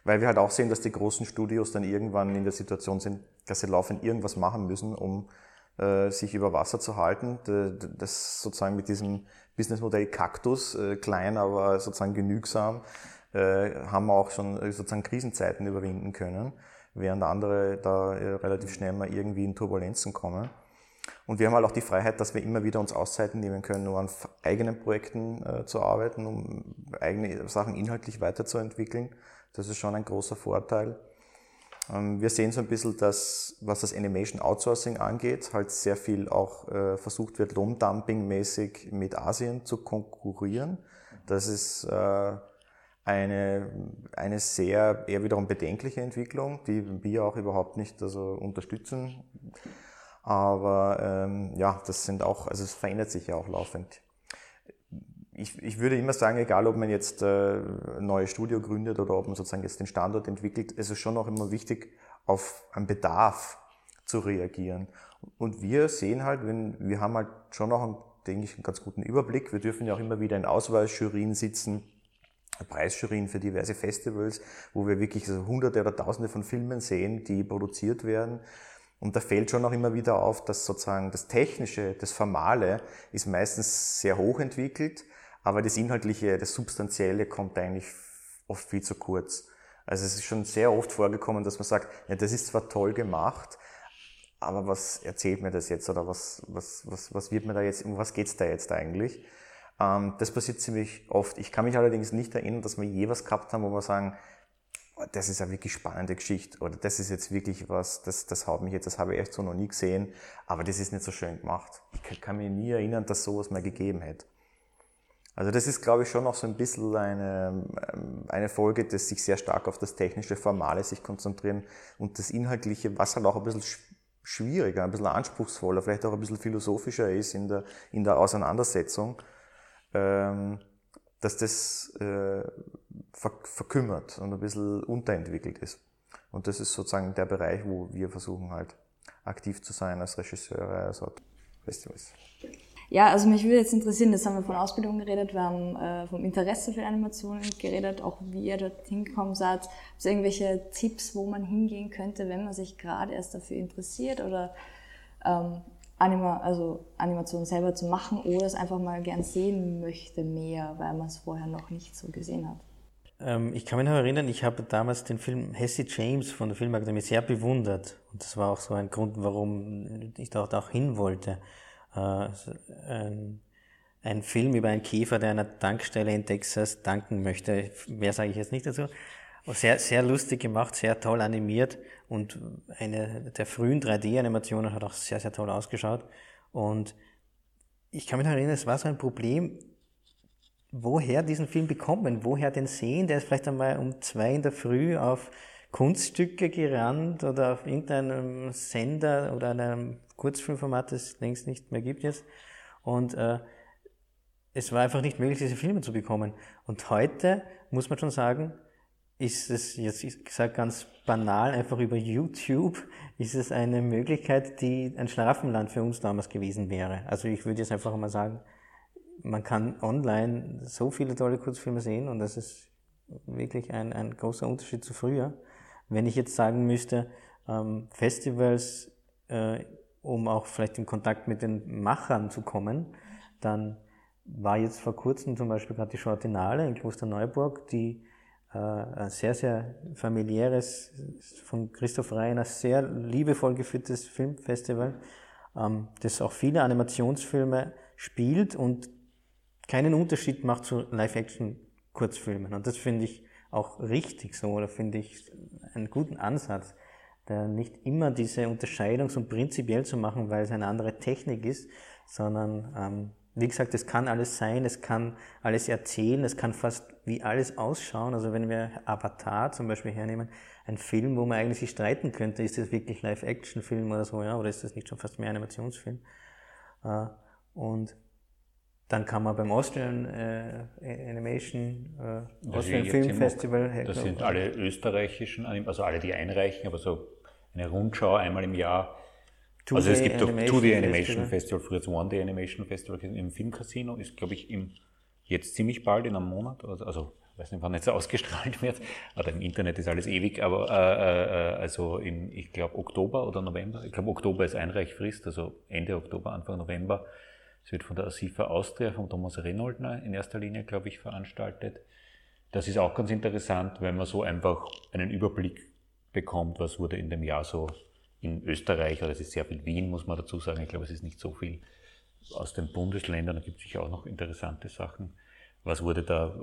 E: Weil wir halt auch sehen, dass die großen Studios dann irgendwann in der Situation sind, dass sie laufend irgendwas machen müssen, um äh, sich über Wasser zu halten. Das sozusagen mit diesem Businessmodell Kaktus, äh, klein, aber sozusagen genügsam, äh, haben wir auch schon äh, sozusagen Krisenzeiten überwinden können, während andere da äh, relativ schnell mal irgendwie in Turbulenzen kommen. Und wir haben halt auch die Freiheit, dass wir immer wieder uns Auszeiten nehmen können, um an eigenen Projekten äh, zu arbeiten, um eigene Sachen inhaltlich weiterzuentwickeln. Das ist schon ein großer Vorteil. Ähm, wir sehen so ein bisschen, dass, was das Animation Outsourcing angeht, halt sehr viel auch äh, versucht wird, Lohndumping-mäßig mit Asien zu konkurrieren. Das ist äh, eine, eine sehr eher wiederum bedenkliche Entwicklung, die wir auch überhaupt nicht also unterstützen. Aber ähm, ja, das sind auch, also es verändert sich ja auch laufend ich, ich würde immer sagen, egal ob man jetzt äh, ein neues Studio gründet oder ob man sozusagen jetzt den Standort entwickelt, es ist schon auch immer wichtig, auf einen Bedarf zu reagieren. Und wir sehen halt, wenn, wir haben halt schon noch, einen, denke ich, einen ganz guten Überblick. Wir dürfen ja auch immer wieder in Auswahljurien sitzen, Preisjurien für diverse Festivals, wo wir wirklich so hunderte oder tausende von Filmen sehen, die produziert werden. Und da fällt schon auch immer wieder auf, dass sozusagen das Technische, das Formale ist meistens sehr hoch entwickelt, aber das Inhaltliche, das Substanzielle kommt eigentlich oft viel zu kurz. Also es ist schon sehr oft vorgekommen, dass man sagt, ja, das ist zwar toll gemacht, aber was erzählt mir das jetzt oder was, was, was, was wird mir da jetzt, um was geht's da jetzt eigentlich? Ähm, das passiert ziemlich oft. Ich kann mich allerdings nicht erinnern, dass wir je was gehabt haben, wo wir sagen, oh, das ist eine wirklich spannende Geschichte oder das ist jetzt wirklich was, das, das haut mich jetzt, das habe ich echt so noch nie gesehen, aber das ist nicht so schön gemacht. Ich kann mich nie erinnern, dass sowas mal gegeben hätte. Also das ist, glaube ich, schon noch so ein bisschen eine, ähm, eine Folge, dass sich sehr stark auf das technische, formale sich konzentrieren und das Inhaltliche, was halt auch ein bisschen schwieriger, ein bisschen anspruchsvoller, vielleicht auch ein bisschen philosophischer ist in der, in der Auseinandersetzung, ähm, dass das äh, verkümmert und ein bisschen unterentwickelt ist. Und das ist sozusagen der Bereich, wo wir versuchen halt aktiv zu sein als Regisseure, als Festivals.
G: Ja, also mich würde jetzt interessieren, das haben wir von Ausbildung geredet, wir haben äh, vom Interesse für Animationen geredet, auch wie ihr dort hingekommen seid. Habt ihr irgendwelche Tipps, wo man hingehen könnte, wenn man sich gerade erst dafür interessiert oder ähm, Anima, also Animation selber zu machen oder es einfach mal gern sehen möchte mehr, weil man es vorher noch nicht so gesehen hat?
D: Ähm, ich kann mich noch erinnern, ich habe damals den Film Hesse James von der Filmakademie sehr bewundert und das war auch so ein Grund, warum ich dort auch hin wollte äh, ein, ein Film über einen Käfer, der einer Tankstelle in Texas tanken möchte. Mehr sage ich jetzt nicht dazu. Sehr, sehr lustig gemacht, sehr toll animiert und eine der frühen 3D-Animationen hat auch sehr, sehr toll ausgeschaut. Und ich kann mich noch erinnern, es war so ein Problem, woher diesen Film bekommen, woher den sehen, der ist vielleicht einmal um zwei in der Früh auf Kunststücke gerannt oder auf irgendeinem Sender oder einem Kurzfilmformat, das es längst nicht mehr gibt jetzt. Und äh, es war einfach nicht möglich, diese Filme zu bekommen. Und heute muss man schon sagen, ist es jetzt gesagt ganz banal, einfach über YouTube ist es eine Möglichkeit, die ein Schlafenland für uns damals gewesen wäre. Also ich würde jetzt einfach mal sagen, man kann online so viele tolle Kurzfilme sehen und das ist wirklich ein, ein großer Unterschied zu früher. Wenn ich jetzt sagen müsste, ähm, Festivals, äh, um auch vielleicht in Kontakt mit den Machern zu kommen, dann war jetzt vor kurzem zum Beispiel gerade die Schortinale in Klosterneuburg, die ein sehr, sehr familiäres, von Christoph Reiner sehr liebevoll geführtes Filmfestival, ähm, das auch viele Animationsfilme spielt und keinen Unterschied macht zu Live-Action-Kurzfilmen. Und das finde ich auch richtig so, oder finde ich einen guten Ansatz, da nicht immer diese Unterscheidung so prinzipiell zu machen, weil es eine andere Technik ist, sondern ähm, wie gesagt, es kann alles sein, es kann alles erzählen, es kann fast wie alles ausschauen. Also wenn wir Avatar zum Beispiel hernehmen, ein Film, wo man eigentlich sich streiten könnte, ist das wirklich Live-Action-Film oder so, ja, oder ist das nicht schon fast mehr Animationsfilm? Äh, und dann kann man beim Austrian äh, Animation, äh, Austrian Film Festival.
F: Das sind alle österreichischen, also alle, die einreichen, aber so eine Rundschau einmal im Jahr also es gibt doch 2D Animation Festival, früher das One Day Animation Festival im Filmcasino, ist glaube ich im, jetzt ziemlich bald in einem Monat, also, also ich weiß nicht, wann jetzt ausgestrahlt wird, aber im Internet ist alles ewig, aber äh, äh, also im, ich glaube Oktober oder November, ich glaube Oktober ist Einreichfrist, also Ende Oktober, Anfang November. Es wird von der ASIFA Austria, von Thomas Renoldner in erster Linie, glaube ich, veranstaltet. Das ist auch ganz interessant, wenn man so einfach einen Überblick bekommt, was wurde in dem Jahr so in Österreich, oder es ist sehr viel Wien, muss man dazu sagen. Ich glaube, es ist nicht so viel aus den Bundesländern. Da gibt es sicher auch noch interessante Sachen. Was wurde da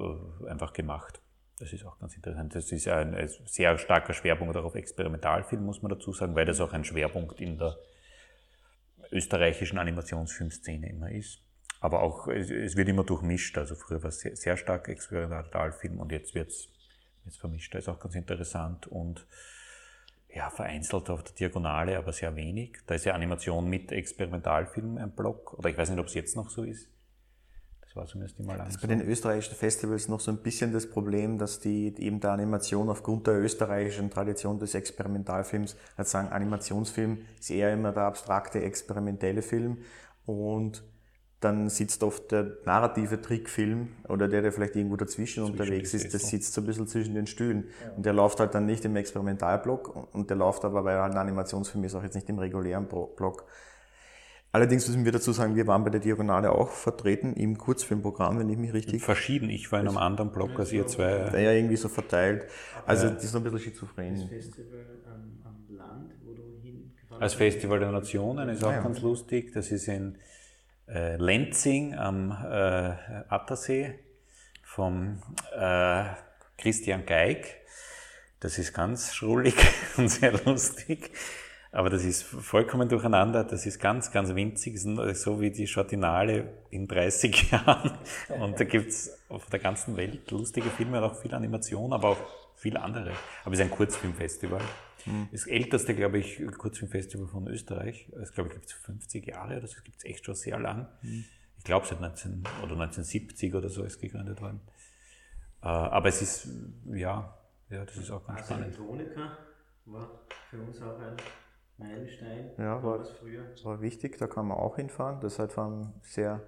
F: äh, einfach gemacht? Das ist auch ganz interessant. Das ist ein, sehr starker Schwerpunkt auch auf Experimentalfilm, muss man dazu sagen, weil das auch ein Schwerpunkt in der österreichischen Animationsfilmszene immer ist. Aber auch, es, wird immer durchmischt. Also früher war es sehr, sehr stark Experimentalfilm und jetzt wird es vermischt. Das ist auch ganz interessant und ja, vereinzelt auf der Diagonale, aber sehr wenig. Da ist ja Animation mit Experimentalfilm ein Block. Oder ich weiß nicht, ob es jetzt noch so ist.
E: Das war zumindest immer lang. Das ist bei den österreichischen Festivals noch so ein bisschen das Problem, dass die eben der Animation aufgrund der österreichischen Tradition des Experimentalfilms, also sagen, Animationsfilm ist eher immer der abstrakte, experimentelle Film und dann sitzt oft der narrative Trickfilm oder der, der vielleicht irgendwo dazwischen zwischen unterwegs ist, das sitzt so ein bisschen zwischen den Stühlen. Ja. Und der läuft halt dann nicht im Experimentalblock und der läuft aber, weil halt ein Animationsfilm ist, auch jetzt nicht im regulären Block. Allerdings müssen wir dazu sagen, wir waren bei der Diagonale auch vertreten im Kurzfilmprogramm, wenn ich mich richtig.
F: Verschieden, ich war in einem anderen Block als ihr zwei.
E: Ja irgendwie so verteilt. Also das ist noch ein bisschen schizophren. Das
F: Festival am, am Land, wo du hingefahren Als Festival der Nationen ist auch ja. ganz lustig. Das ist in äh, Lenzing am äh, Attersee vom äh, Christian Geig. Das ist ganz schrullig und sehr lustig. Aber das ist vollkommen durcheinander. Das ist ganz, ganz winzig. So wie die Schottinale in 30 Jahren. Und da gibt's auf der ganzen Welt lustige Filme und auch viel Animation, aber auch viel andere. Aber es ist ein Kurzfilmfestival. Mhm. Das älteste, glaube ich, Kurzfilmfestival von Österreich. Das glaube ich gibt es 50 Jahre, das gibt es echt schon sehr lang. Mhm. Ich glaube seit 19 oder 1970 oder so ist gegründet worden. Äh, aber es ist, ja, ja, das ist auch ganz also spannend.
D: Tonika war für uns auch ein Meilenstein.
E: Ja, war, früher. war wichtig, da kann man auch hinfahren. Das ist halt vor allem sehr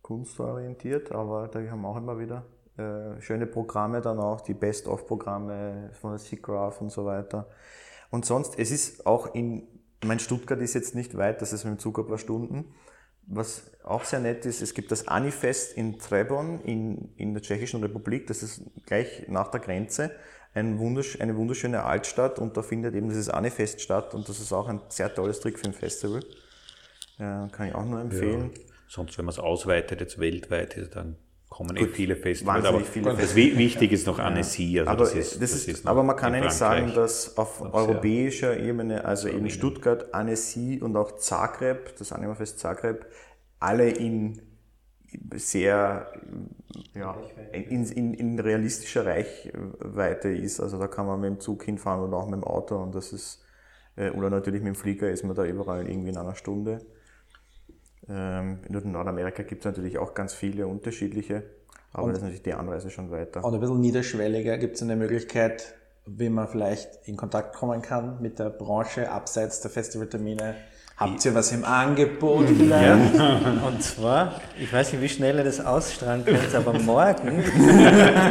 E: kunstorientiert, aber da haben wir auch immer wieder äh, schöne Programme dann auch, die Best-of-Programme von der SIGGRAPH und so weiter. Und sonst, es ist auch in, mein Stuttgart ist jetzt nicht weit, das ist mit dem Zug ein paar Stunden. Was auch sehr nett ist, es gibt das Anifest in Trebon in, in der Tschechischen Republik, das ist gleich nach der Grenze, ein wundersch eine wunderschöne Altstadt und da findet eben dieses Anifest statt und das ist auch ein sehr tolles Trickfilmfestival. Ja, kann ich auch nur empfehlen. Ja.
F: Sonst, wenn man es ausweitet, jetzt weltweit, dann kommen eh viele Festivals. Aber viele das wichtig ist noch Annecy.
E: Also aber, das ist, das ist, ist aber man kann eigentlich sagen, dass auf europäischer Ebene, also eben Stuttgart, Annecy und auch Zagreb, das Animafest Zagreb, alle in sehr ja, in, in, in realistischer Reichweite ist. Also da kann man mit dem Zug hinfahren oder auch mit dem Auto und das ist, äh, oder natürlich mit dem Flieger ist man da überall irgendwie in einer Stunde. Ähm, in Nordamerika gibt es natürlich auch ganz viele unterschiedliche, aber und, das ist natürlich die Anreise schon weiter.
B: Und ein bisschen niederschwelliger gibt es eine Möglichkeit, wie man vielleicht in Kontakt kommen kann mit der Branche abseits der Festivaltermine Habt ihr was im Angebot
D: vielleicht? Ja. Und zwar, ich weiß nicht, wie schnell ihr das ausstrahlen könnt, aber morgen.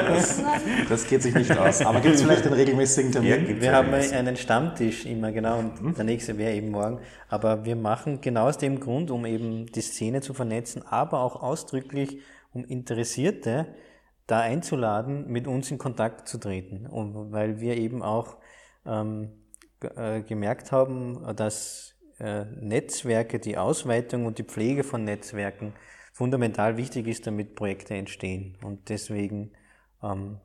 B: das, das geht sich nicht aus. Aber gibt es vielleicht einen regelmäßigen Termin?
D: Ja, wir haben einen Stammtisch immer, genau, und mhm. der nächste wäre eben morgen. Aber wir machen genau aus dem Grund, um eben die Szene zu vernetzen, aber auch ausdrücklich um Interessierte, da einzuladen, mit uns in Kontakt zu treten. Und weil wir eben auch ähm, äh, gemerkt haben, dass Netzwerke, die Ausweitung und die Pflege von Netzwerken fundamental wichtig ist, damit Projekte entstehen. Und deswegen ähm,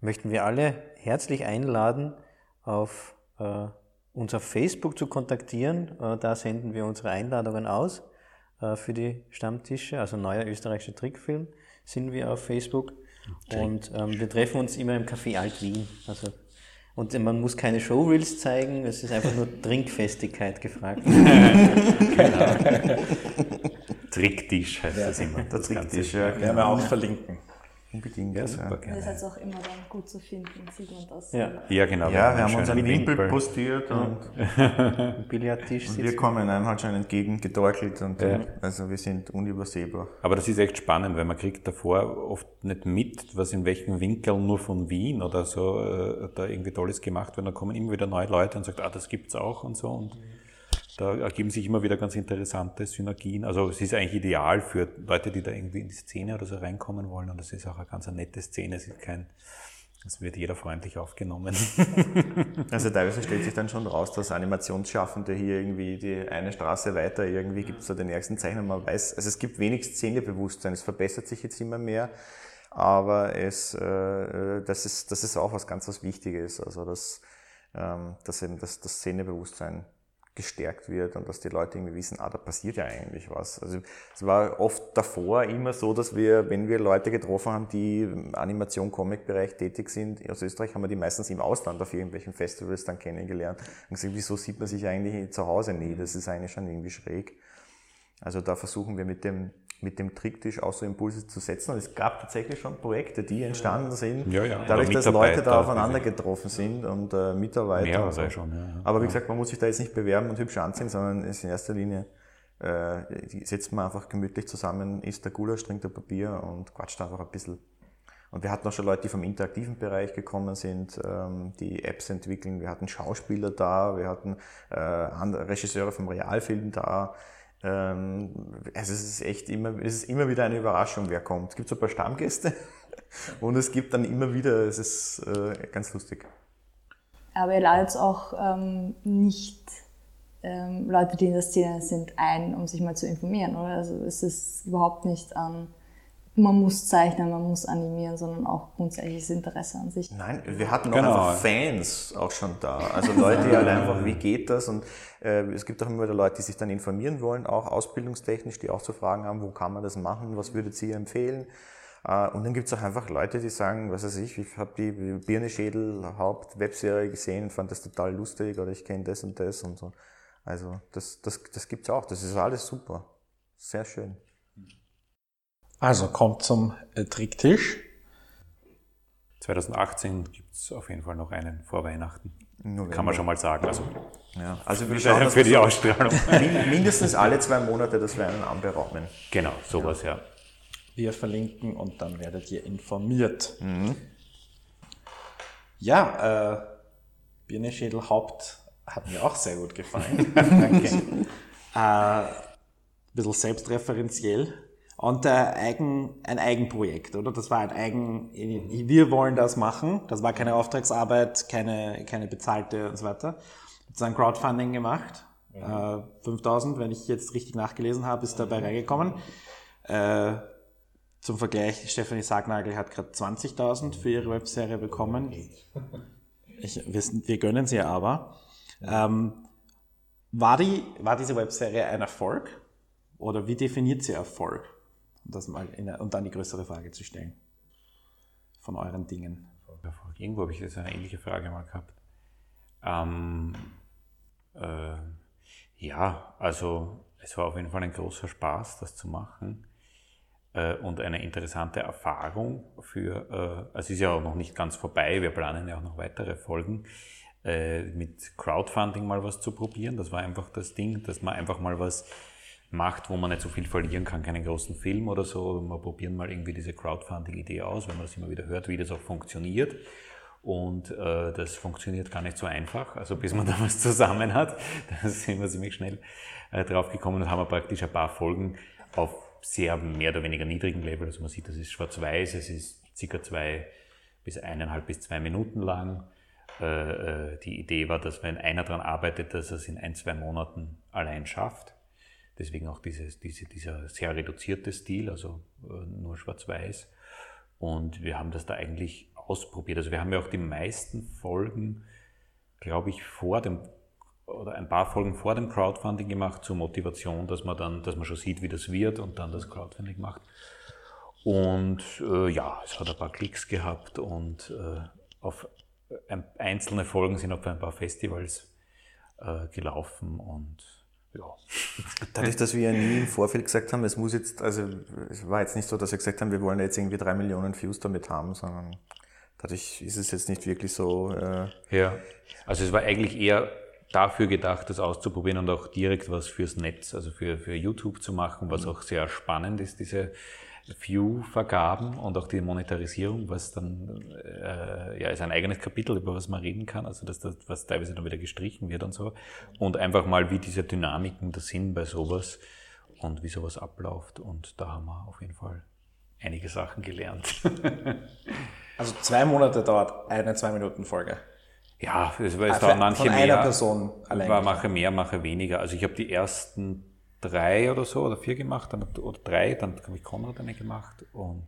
D: möchten wir alle herzlich einladen, auf äh, uns auf Facebook zu kontaktieren. Äh, da senden wir unsere Einladungen aus äh, für die Stammtische, also neuer österreichischer Trickfilm sind wir auf Facebook. Und ähm, wir treffen uns immer im Café Alt Wien. Also, und man muss keine Showreels zeigen, es ist einfach nur Trinkfestigkeit gefragt.
F: genau. Tricktisch heißt das immer.
C: Der Tricktisch, ja, werden wir auch verlinken.
E: Unbedingt.
F: Ja, super,
G: Das ist
F: gerne.
G: jetzt auch immer dann gut zu finden, sieht man das.
D: Ja.
F: Ja, genau.
E: Ja, wir haben
F: schönen
E: uns einen Wimpel
F: Wimpel.
E: postiert und,
D: Billardtisch
E: und wir kommen einem halt schon entgegengetorkelt und
F: Ja.
E: also wir sind unübersehbar.
F: Aber das ist echt spannend, weil man kriegt davor oft nicht mit, was in welchen Winkeln nur von Wien oder so äh, da irgendwie Tolles gemacht wird. Da kommen immer wieder neue Leute und sagen, ah, das gibt's auch und so. Und da ergeben sich immer wieder ganz interessante Synergien. Also es ist eigentlich ideal für Leute, die da irgendwie in die Szene oder so reinkommen wollen. Und das ist auch eine ganz nette Szene. Es ist kein, es wird jeder freundlich aufgenommen.
E: Also teilweise stellt sich dann schon raus, dass Animationsschaffende hier irgendwie die eine Straße weiter, irgendwie gibt es da den nächsten Zeichner, man weiß, also es gibt wenig Szenebewusstsein, es verbessert sich jetzt immer mehr, aber es, äh, äh, das, ist, das ist auch was ganz was Wichtiges, also dass, ähm, dass eben das, das Szenebewusstsein gestärkt wird und dass die Leute irgendwie wissen, ah, da passiert ja eigentlich was. Also es war oft davor immer so, dass wir, wenn wir Leute getroffen haben, die im Animation-Comic-Bereich tätig sind, aus Österreich haben wir die meistens im Ausland auf irgendwelchen Festivals dann kennengelernt und gesagt, wieso sieht man sich eigentlich zu Hause nie? Das ist eigentlich schon irgendwie schräg. Also da versuchen wir mit dem, mit dem Tricktisch auch so Impulse zu setzen. Und es gab tatsächlich schon Projekte, die entstanden sind,
F: Ja, ja.
E: dadurch, dass Leute da aufeinander getroffen sind und äh, Mitarbeiter.
F: Mehrere
E: und so.
F: schon, ja.
E: Aber wie gesagt, man muss sich da jetzt nicht bewerben und hübsch anziehen, sondern es ist in erster Linie, äh, setzt man einfach gemütlich zusammen, isst der Gulasch, trinkt ein Papier und quatscht einfach ein bisschen. Und wir hatten auch schon Leute, die vom interaktiven Bereich gekommen sind, ähm, die Apps entwickeln. Wir hatten Schauspieler da, wir hatten äh, Regisseure vom Realfilm da. Ähm, also es ist echt immer, es ist immer wieder eine Überraschung, wer kommt. Es gibt so ein paar Stammgäste und es gibt dann immer wieder, es ist äh, ganz lustig.
G: Aber ihr ladet auch ähm, nicht ähm, Leute, die in der Szene sind, ein, um sich mal zu informieren, oder? Also es ist überhaupt nicht an, man muss zeichnen, man muss animieren, sondern auch grundsätzliches Interesse an sich.
E: Nein, wir hatten auch
F: Genau.
E: einfach Fans auch schon da. Also Leute, die halt einfach, wie geht das? Und äh, es gibt auch immer wieder Leute, die sich dann informieren wollen, auch ausbildungstechnisch, die auch zu fragen haben, wo kann man das machen, was würdet ihr empfehlen? Äh, und dann gibt es auch einfach Leute, die sagen, was weiß ich, ich habe die Birneschädel Haupt-Webserie gesehen und fand das total lustig oder ich kenne das und das und so. Also das, das, das gibt's auch. Das ist alles super. Sehr schön.
C: Also kommt zum äh, Tricktisch.
F: 2018 gibt's auf jeden Fall noch einen vor Weihnachten.
E: November.
F: Kann man schon mal sagen. Also
E: Ja. Also wir schauen, dass
F: für die Ausstrahlung.
E: min- mindestens alle zwei Monate, dass wir einen anberaumen.
F: genau, sowas, ja.
C: Wir verlinken und dann werdet ihr informiert. Ja, äh, Birneschädel Haupt hat mir auch sehr gut gefallen. Danke. äh, bisschen selbstreferenziell. Und äh, eigen, ein Eigenprojekt, oder? Das war ein Eigen, wir wollen das machen. Das war keine Auftragsarbeit, keine, keine bezahlte und so weiter. Jetzt ein Crowdfunding gemacht. Äh, 5000, wenn ich jetzt richtig nachgelesen habe, ist dabei reingekommen. Äh, zum Vergleich, Stephanie Sagnagel hat gerade 20.000 für ihre Webserie bekommen. Ich, wir, wir gönnen sie aber. Ähm, war, die, war diese Webserie ein Erfolg? Oder wie definiert sie Erfolg? Das mal in, und dann die größere Frage zu stellen. Von euren Dingen.
F: Irgendwo habe ich jetzt eine ähnliche Frage mal gehabt. Ähm, äh, ja, also es war auf jeden Fall ein großer Spaß, das zu machen äh, und eine interessante Erfahrung für, äh, also es ist ja auch noch nicht ganz vorbei, wir planen ja auch noch weitere Folgen, äh, mit Crowdfunding mal was zu probieren. Das war einfach das Ding, dass man einfach mal was macht, wo man nicht so viel verlieren kann, keinen großen Film oder so. Wir probieren mal irgendwie diese Crowdfunding-Idee aus, wenn man das immer wieder hört, wie das auch funktioniert. Und äh, das funktioniert gar nicht so einfach. Also bis man da was zusammen hat, da sind wir ziemlich schnell äh, drauf gekommen und haben wir praktisch ein paar Folgen auf sehr mehr oder weniger niedrigem Level. Also man sieht, das ist schwarz-weiß, es ist circa zwei bis eineinhalb bis zwei Minuten lang. Äh, äh, die Idee war, dass wenn einer daran arbeitet, dass er es in ein, zwei Monaten allein schafft. Deswegen auch dieses, diese, dieser sehr reduzierte Stil, also äh, nur schwarz-weiß. Und wir haben das da eigentlich ausprobiert. Also wir haben ja auch die meisten Folgen, glaube ich, vor dem oder ein paar Folgen vor dem Crowdfunding gemacht zur Motivation, dass man dann, dass man schon sieht, wie das wird und dann das Crowdfunding macht. Und äh, ja, es hat ein paar Klicks gehabt und äh, auf ein, einzelne Folgen sind auf ein paar Festivals äh, gelaufen und ja.
E: Dadurch, dass wir ja nie im Vorfeld gesagt haben, es muss jetzt, also es war jetzt nicht so, dass wir gesagt haben, wir wollen jetzt irgendwie drei Millionen Views damit haben, sondern dadurch ist es jetzt nicht wirklich so. Äh
F: ja, also es war eigentlich eher dafür gedacht, das auszuprobieren und auch direkt was fürs Netz, also für, für YouTube zu machen, was auch sehr spannend ist, diese View-Vergaben und auch die Monetarisierung, was dann äh, ja ist ein eigenes Kapitel, über was man reden kann, also dass das, was teilweise dann wieder gestrichen wird und so. Und einfach mal, wie diese Dynamiken da sind bei sowas und wie sowas abläuft. Und da haben wir auf jeden Fall einige Sachen gelernt.
C: also zwei Monate dauert eine zwei-Minuten-Folge.
F: Ja, es, es ah, dauert manche
C: von
F: mehr.
C: Person
F: allein. Mache mehr, mache weniger. Also ich habe die ersten drei oder so oder vier gemacht, dann, oder drei, dann habe ich Konrad eine gemacht und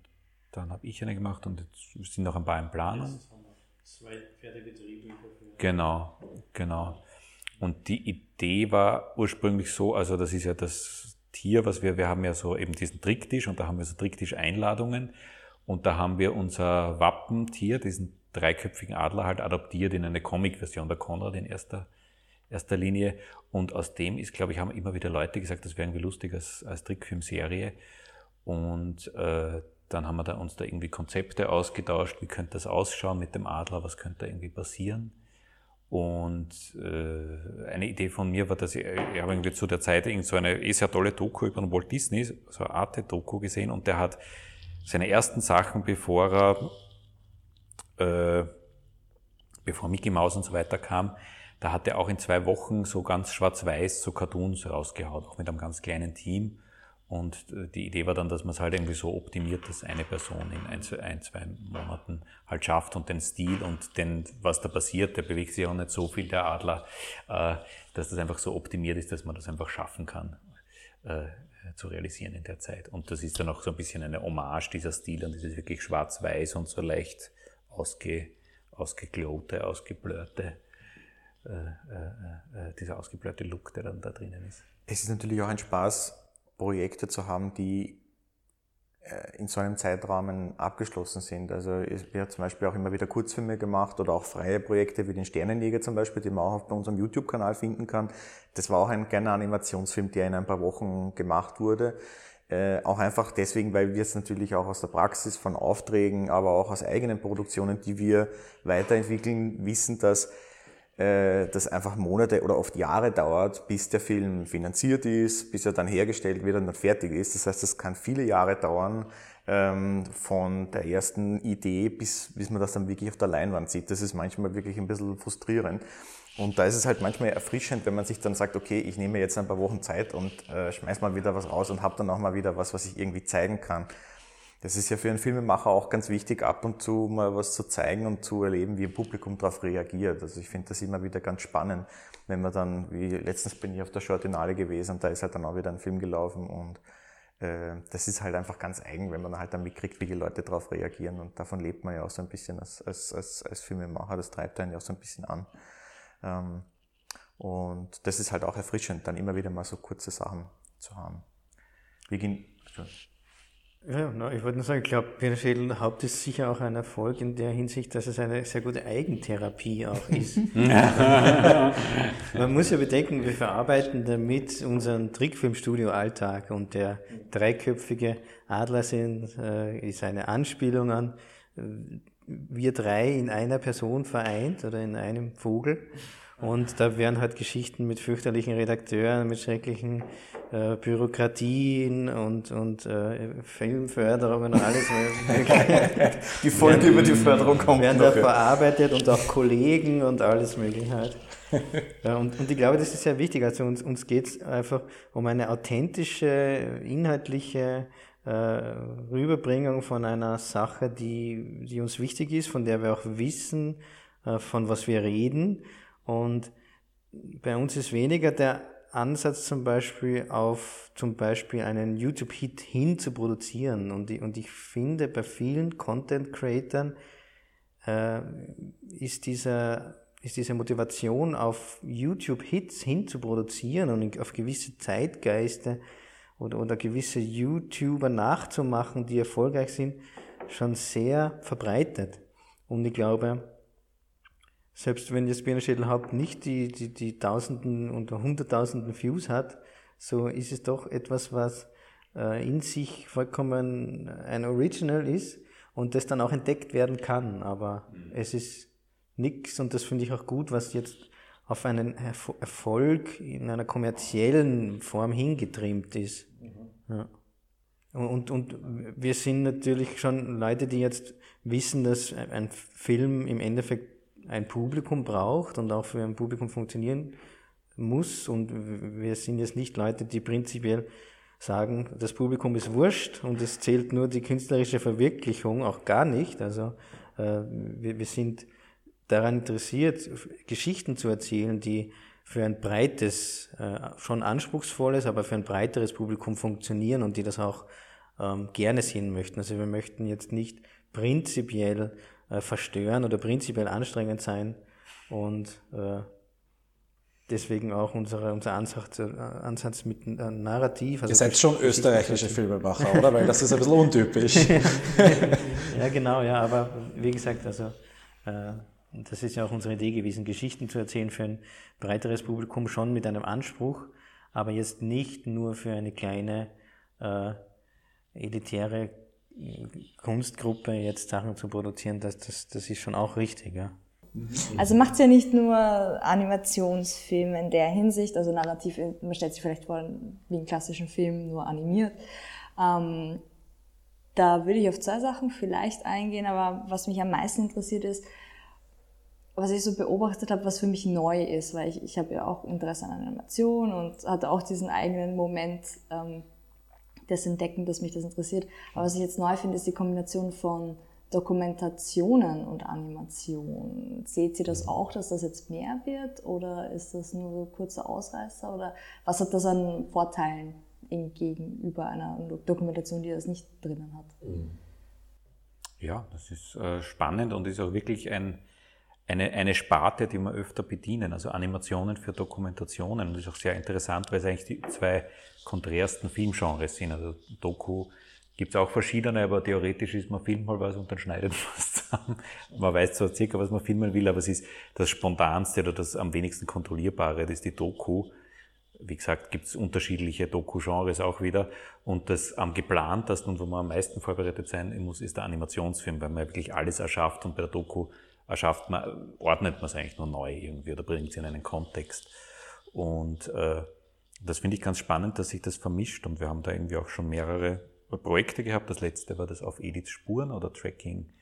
F: dann habe ich eine gemacht und jetzt sind noch ein paar in Planung. Zwei fertige Drehbücher. Genau, genau. Und die Idee war ursprünglich so, also das ist ja das Tier, was wir, wir haben ja so eben diesen Tricktisch und da haben wir so Tricktisch-Einladungen und da haben wir unser Wappentier, diesen dreiköpfigen Adler halt adaptiert in eine Comic-Version, der Konrad in erster erster Linie. Und aus dem ist, glaube ich, haben immer wieder Leute gesagt, das wäre irgendwie lustig als, als Trickfilmserie. Und äh, dann haben wir da uns da irgendwie Konzepte ausgetauscht, wie könnte das ausschauen mit dem Adler, was könnte da irgendwie passieren. Und äh, eine Idee von mir war, dass ich, ich habe irgendwie zu der Zeit irgend so eine eh sehr tolle Doku über den Walt Disney, so eine Arte-Doku gesehen und der hat seine ersten Sachen, bevor er, äh, bevor Mickey Mouse und so weiter kam, da hat er auch in zwei Wochen so ganz schwarz-weiß so Cartoons rausgehauen, auch mit einem ganz kleinen Team. Und äh, die Idee war dann, dass man es halt irgendwie so optimiert, dass eine Person in ein, zwei Monaten halt schafft und den Stil und den, was da passiert, der bewegt sich auch nicht so viel, der Adler, äh, dass das einfach so optimiert ist, dass man das einfach schaffen kann äh, zu realisieren in der Zeit. Und das ist dann auch so ein bisschen eine Hommage, dieser Stil, und dieses wirklich schwarz-weiß und so leicht ausge, äh, äh, dieser ausgeblurrte Look, der dann da drinnen ist.
E: Es ist natürlich auch ein Spaß, Projekte zu haben, die in so einem Zeitrahmen abgeschlossen sind. Also wir haben zum Beispiel auch immer wieder Kurzfilme gemacht oder auch freie Projekte wie den Sternenjäger zum Beispiel, die man auch bei unserem YouTube-Kanal finden kann. Das war auch ein kleiner Animationsfilm, der in ein paar Wochen gemacht wurde. Äh, auch einfach deswegen, weil wir es natürlich auch aus der Praxis von Aufträgen, aber auch aus eigenen Produktionen, die wir weiterentwickeln, wissen, dass äh, das einfach Monate oder oft Jahre dauert, bis der Film finanziert ist, bis er dann hergestellt wird und dann fertig ist. Das heißt, das kann viele Jahre dauern ähm, von der ersten Idee, bis, bis man das dann wirklich auf der Leinwand sieht. Das ist manchmal wirklich ein bisschen frustrierend. Und da ist es halt manchmal erfrischend, wenn man sich dann sagt, okay, ich nehme jetzt ein paar Wochen Zeit und äh, schmeiß mal wieder was raus und habe dann auch mal wieder was, was ich irgendwie zeigen kann. Das ist ja für einen Filmemacher auch ganz wichtig, ab und zu mal was zu zeigen und zu erleben, wie ein Publikum darauf reagiert. Also ich finde das immer wieder ganz spannend, wenn man dann, wie letztens bin ich auf der Shortinale gewesen und da ist halt dann auch wieder ein Film gelaufen und äh, das ist halt einfach ganz eigen, wenn man halt dann mitkriegt, wie die Leute darauf reagieren und davon lebt man ja auch so ein bisschen als, als, als, als Filmemacher, das treibt einen ja auch so ein bisschen an. Ähm, und das ist halt auch erfrischend, dann immer wieder mal so kurze Sachen zu haben. Wir gehen,
D: ja, no, ich wollte nur sagen, ich glaube, Peter Schädel Haupt ist sicher auch ein Erfolg in der Hinsicht, dass es eine sehr gute Eigentherapie auch ist. Man muss ja bedenken, wir verarbeiten damit unseren Trickfilmstudio-Alltag und der dreiköpfige Adlersinn äh, ist eine Anspielung an äh, wir drei in einer Person vereint oder in einem Vogel. Und da werden halt Geschichten mit fürchterlichen Redakteuren, mit schrecklichen äh, Bürokratien und, und äh, Filmförderungen und alles mögliche.
E: die Folge über die Förderung kommt
D: Werden da verarbeitet und auch Kollegen und alles mögliche halt. Ja, und, und ich glaube, das ist sehr wichtig. Also uns, uns geht es einfach um eine authentische, inhaltliche äh, Rüberbringung von einer Sache, die, die uns wichtig ist, von der wir auch wissen, äh, von was wir reden. Und bei uns ist weniger der Ansatz zum Beispiel auf zum Beispiel einen YouTube-Hit hin zu produzieren. Und ich, und ich finde, bei vielen Content-Creatern äh, ist, ist diese Motivation auf YouTube-Hits hin zu produzieren und auf gewisse Zeitgeiste oder, oder gewisse YouTuber nachzumachen, die erfolgreich sind, schon sehr verbreitet. Und ich glaube, selbst wenn jetzt Björn Schädelhaupt nicht die, die, die Tausenden und Hunderttausenden Views hat, so ist es doch etwas, was äh, in sich vollkommen ein Original ist und das dann auch entdeckt werden kann. Aber mhm. es ist nichts und das finde ich auch gut, was jetzt auf einen Erfolg in einer kommerziellen Form hingetrimmt ist. Mhm. Ja. Und, und wir sind natürlich schon Leute, die jetzt wissen, dass ein Film im Endeffekt ein Publikum braucht und auch für ein Publikum funktionieren muss. Und wir sind jetzt nicht Leute, die prinzipiell sagen, das Publikum ist wurscht und es zählt nur die künstlerische Verwirklichung, auch gar nicht. Also äh, wir, wir sind daran interessiert, Geschichten zu erzählen, die für ein breites, äh, schon anspruchsvolles, aber für ein breiteres Publikum funktionieren und die das auch ähm, gerne sehen möchten. Also wir möchten jetzt nicht prinzipiell äh, verstören oder prinzipiell anstrengend sein und äh, deswegen auch unsere, unser Ansatz, äh, Ansatz mit äh, Narrativ.
C: Also Ihr seid schon österreichische Filmemacher, oder? Weil das ist ein bisschen untypisch.
D: ja, genau, ja, aber wie gesagt, also äh, das ist ja auch unsere Idee gewesen, Geschichten zu erzählen für ein breiteres Publikum, schon mit einem Anspruch, aber jetzt nicht nur für eine kleine äh, elitäre Kunstgruppe jetzt Sachen zu produzieren, das, das, das ist schon auch richtig, ja.
G: Also macht es ja nicht nur Animationsfilme in der Hinsicht, also narrativ, man stellt sich vielleicht vor, wie einen klassischen Film, nur animiert. Ähm, da würde ich auf zwei Sachen vielleicht eingehen, aber was mich am meisten interessiert ist, was ich so beobachtet habe, was für mich neu ist, weil ich, ich habe ja auch Interesse an Animation und hatte auch diesen eigenen Moment ähm, des Entdecken, dass mich das interessiert. Aber was ich jetzt neu finde, ist die Kombination von Dokumentationen und Animation. Seht ihr das auch, dass das jetzt mehr wird oder ist das nur so kurzer Ausreißer oder was hat das an Vorteilen gegenüber einer Dokumentation, die das nicht drinnen hat?
F: Ja, das ist äh, spannend und ist auch wirklich ein, eine, eine Sparte, die wir öfter bedienen, also Animationen für Dokumentationen. Und das ist auch sehr interessant, weil es eigentlich die zwei konträrsten Filmgenres sind. Also Doku gibt es auch verschiedene, aber theoretisch ist man filmt mal was und dann schneidet man was zusammen. Man weiß zwar circa, was man filmen will, aber es ist das Spontanste oder das am wenigsten kontrollierbare, das ist die Doku. Wie gesagt, gibt es unterschiedliche Doku-Genres auch wieder. Und das am geplantesten und wo man am meisten vorbereitet sein muss, ist der Animationsfilm, weil man wirklich alles erschafft und bei der Doku erschafft man, ordnet man es eigentlich nur neu irgendwie oder bringt es in einen Kontext. Und äh, das finde ich ganz spannend, dass sich das vermischt und wir haben da irgendwie auch schon mehrere Projekte gehabt. Das letzte war das auf Ediths Spuren oder Tracking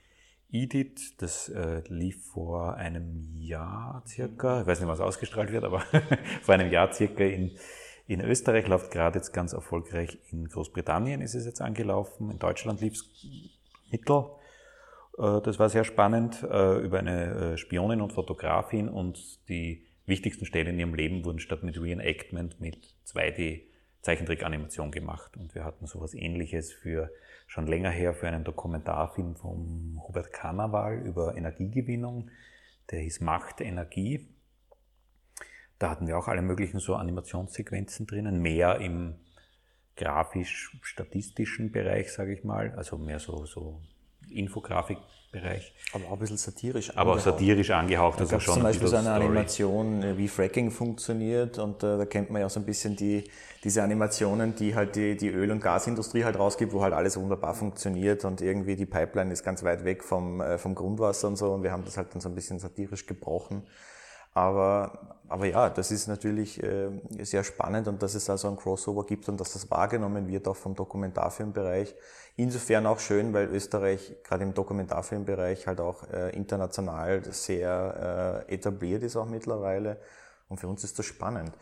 F: Edith. Das äh, lief vor einem Jahr circa, ich weiß nicht, was ausgestrahlt wird, aber vor einem Jahr circa in, in Österreich läuft gerade jetzt ganz erfolgreich. In Großbritannien ist es jetzt angelaufen. In Deutschland lief es mittel. Äh, das war sehr spannend äh, über eine äh, Spionin und Fotografin und die wichtigsten Stellen in ihrem Leben wurden statt mit Reenactment mit 2D Zeichentrickanimation gemacht. Und wir hatten sowas ähnliches für schon länger her für einen Dokumentarfilm von Hubert Karnaval über Energiegewinnung. Der hieß Macht Energie. Da hatten wir auch alle möglichen so Animationssequenzen drinnen, mehr im grafisch-statistischen Bereich, sage ich mal, also mehr so, so Infografikbereich.
E: Aber auch ein bisschen satirisch
F: Aber angehaucht. satirisch angehaucht.
E: Da also schon zum Beispiel so eine Story. Animation, äh, wie Fracking funktioniert und äh, da kennt man ja so ein bisschen die, diese Animationen, die halt die, die Öl- und Gasindustrie halt rausgibt, wo halt alles wunderbar funktioniert und irgendwie die Pipeline ist ganz weit weg vom, äh, vom Grundwasser und so und wir haben das halt dann so ein bisschen satirisch gebrochen. Aber, aber ja, das ist natürlich äh, sehr spannend und dass es also ein Crossover gibt und dass das wahrgenommen wird auch vom Dokumentarfilmbereich. Insofern auch schön, weil Österreich gerade im Dokumentarfilmbereich halt auch äh, international sehr äh, etabliert ist auch mittlerweile. Und für uns ist das spannend.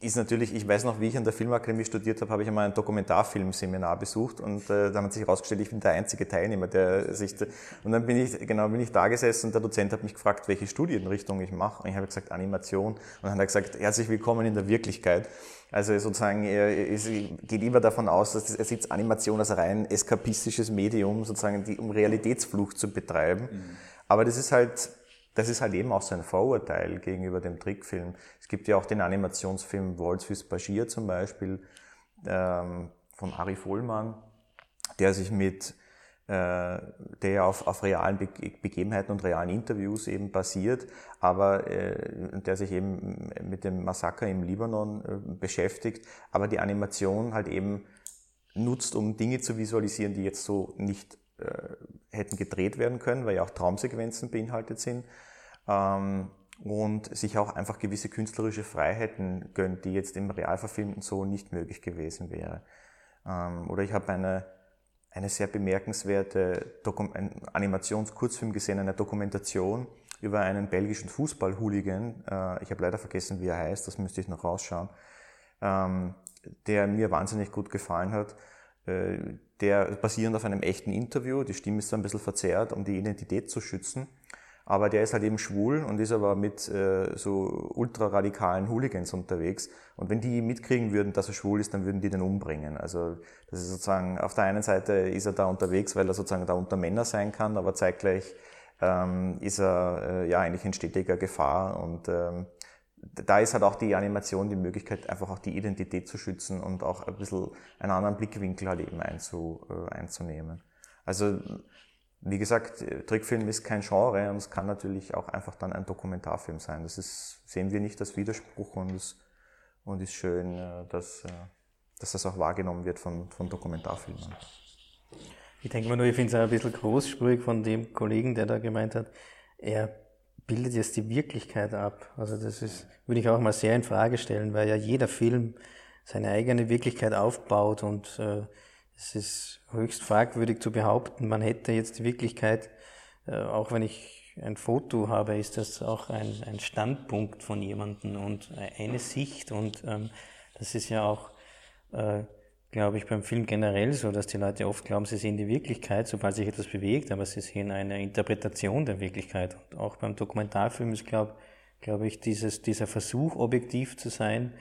E: Ist natürlich, ich weiß noch, wie ich an der Filmakademie studiert habe, habe ich einmal ein Dokumentarfilmseminar besucht und äh, da hat sich herausgestellt, ich bin der einzige Teilnehmer, der sich, und dann bin ich, genau, bin ich da gesessen und der Dozent hat mich gefragt, welche Studienrichtung ich mache und ich habe gesagt Animation und dann hat er gesagt, herzlich willkommen in der Wirklichkeit. Also sozusagen, er, geht immer davon aus, dass er sieht Animation als rein eskapistisches Medium, sozusagen, die, um Realitätsflucht zu betreiben. Mhm. Aber das ist halt, das ist halt eben auch so ein Vorurteil gegenüber dem Trickfilm. Es gibt ja auch den Animationsfilm Waltz fürs Paschier zum Beispiel ähm, von Ari Vollmann, der sich mit äh, der auf, auf realen Be Begebenheiten und realen Interviews eben basiert, aber äh, der sich eben mit dem Massaker im Libanon äh, beschäftigt, aber die Animation halt eben nutzt, um Dinge zu visualisieren, die jetzt so nicht äh, hätten gedreht werden können, weil ja auch Traumsequenzen beinhaltet sind ähm, und sich auch einfach gewisse künstlerische Freiheiten gönnt, die jetzt im Realverfilmten so nicht möglich gewesen wäre. Ähm, oder ich habe eine, eine sehr bemerkenswerte Animationskurzfilm gesehen, eine Dokumentation über einen belgischen Fußball-Hooligan. Äh, ich habe leider vergessen, wie er heißt, das müsste ich noch rausschauen, ähm, der mir wahnsinnig gut gefallen hat äh, der basierend auf einem echten Interview, die Stimme ist so ein bisschen verzerrt, um die Identität zu schützen. Aber der ist halt eben schwul und ist aber mit äh, so ultraradikalen Hooligans unterwegs. Und wenn die mitkriegen würden, dass er schwul ist, dann würden die den umbringen. Also das ist sozusagen, auf der einen Seite ist er da unterwegs, weil er sozusagen da unter Männer sein kann, aber zeitgleich ähm, ist er äh, ja eigentlich in stetiger Gefahr. Und ähm, da ist halt auch die Animation die Möglichkeit, einfach auch die Identität zu schützen und auch ein bisschen einen anderen Blickwinkel halt eben einzu, äh, einzunehmen. Also wie gesagt, Trickfilm ist kein Genre und es kann natürlich auch einfach dann ein Dokumentarfilm sein. Das ist, sehen wir nicht als Widerspruch und ist, und ist schön, äh, dass, äh, dass das auch wahrgenommen wird von, von Dokumentarfilmen.
D: Ich denke mal nur, ich finde es ein bisschen großspurig von dem Kollegen, der da gemeint hat, er bildet jetzt die Wirklichkeit ab. Also das ist, würde ich auch mal sehr in Frage stellen, weil ja jeder Film seine eigene Wirklichkeit aufbaut und äh, es ist höchst fragwürdig zu behaupten, man hätte jetzt die Wirklichkeit, äh, auch wenn ich ein Foto habe, ist das auch ein, ein Standpunkt von jemandem und eine Sicht. Und ähm, das ist ja auch, äh, glaube ich, beim Film generell so, dass die Leute oft glauben, sie sehen die Wirklichkeit, sobald sich etwas bewegt, aber sie sehen eine Interpretation der Wirklichkeit. Und auch beim Dokumentarfilm ist, glaube glaub ich, dieses, dieser Versuch, objektiv zu sein,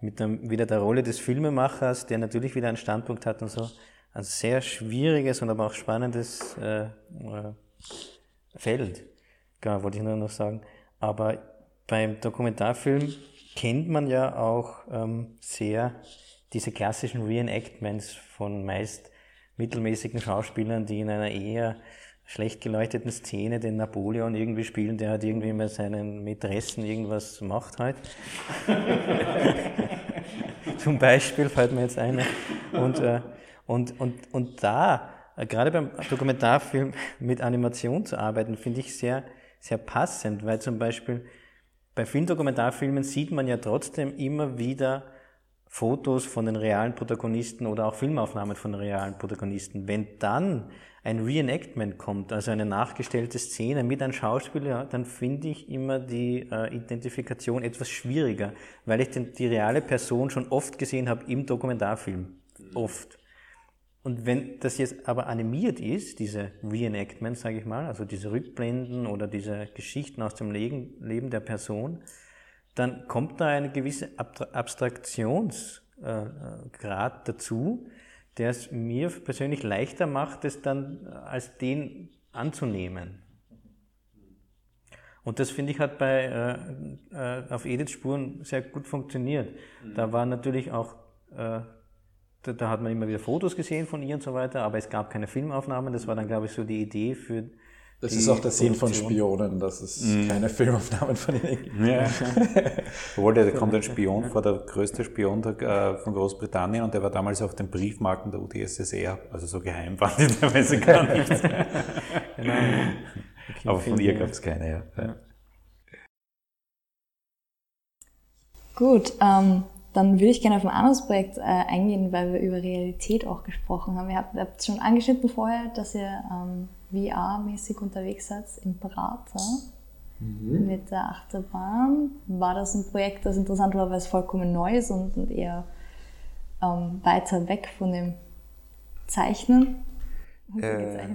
D: mit dem, wieder der Rolle des Filmemachers, der natürlich wieder einen Standpunkt hat und so, ein sehr schwieriges und aber auch spannendes äh, äh, Feld, ja, wollte ich nur noch sagen. Aber beim Dokumentarfilm kennt man ja auch ähm, sehr diese klassischen Reenactments von meist mittelmäßigen Schauspielern, die in einer eher schlecht geleuchteten Szene den Napoleon irgendwie spielen, der halt irgendwie mit seinen Mätressen irgendwas macht halt. Zum Beispiel fällt mir jetzt eine. Und, äh, und, und, und da, äh, gerade beim Dokumentarfilm mit Animation zu arbeiten, finde ich sehr, sehr passend, weil zum Beispiel bei vielen Dokumentarfilmen sieht man ja trotzdem immer wieder Fotos von den realen Protagonisten oder auch Filmaufnahmen von realen Protagonisten. Wenn dann ein Reenactment kommt, also eine nachgestellte Szene mit einem Schauspieler, dann finde ich immer die äh, Identifikation etwas schwieriger, weil ich den, die reale Person schon oft gesehen habe im Dokumentarfilm. Oft. Und wenn das jetzt aber animiert ist, diese Reenactments, sage ich mal, also diese Rückblenden oder diese Geschichten aus dem Leben, Leben der Person, dann kommt da eine gewisse Abstraktionsgrad dazu, der es mir persönlich leichter macht, es dann als den anzunehmen. Und das finde ich hat bei äh, äh, auf Ediths Spuren sehr gut funktioniert. Da war natürlich auch, äh, da, da, hat man immer wieder Fotos gesehen von ihr und so weiter, aber es gab keine Filmaufnahmen. Das war dann, glaube ich, so die Idee für
C: das ist auch der Sinn von Spionen, dass es mm. keine Filmaufnahmen von ihnen gibt. Ja.
F: Obwohl, da kommt ein Spion vor, der größte Spion äh, von Großbritannien und der war damals auf den Briefmarken der UdSSR, also so geheim war die teilweise gar nicht. genau. Aber von ihr gab es keine, ja. ja.
G: Gut, ähm, dann würde ich gerne auf ein anderes Projekt äh, eingehen, weil wir über Realität auch gesprochen haben. Ihr habt, habt schon angeschnitten vorher, dass ihr ähm, VR-mäßig unterwegs seid im Prater. mhm. mit der Achterbahn. War das ein Projekt, das interessant war, weil es vollkommen neu ist und, und eher ähm, weiter weg von dem Zeichnen?
E: Äh,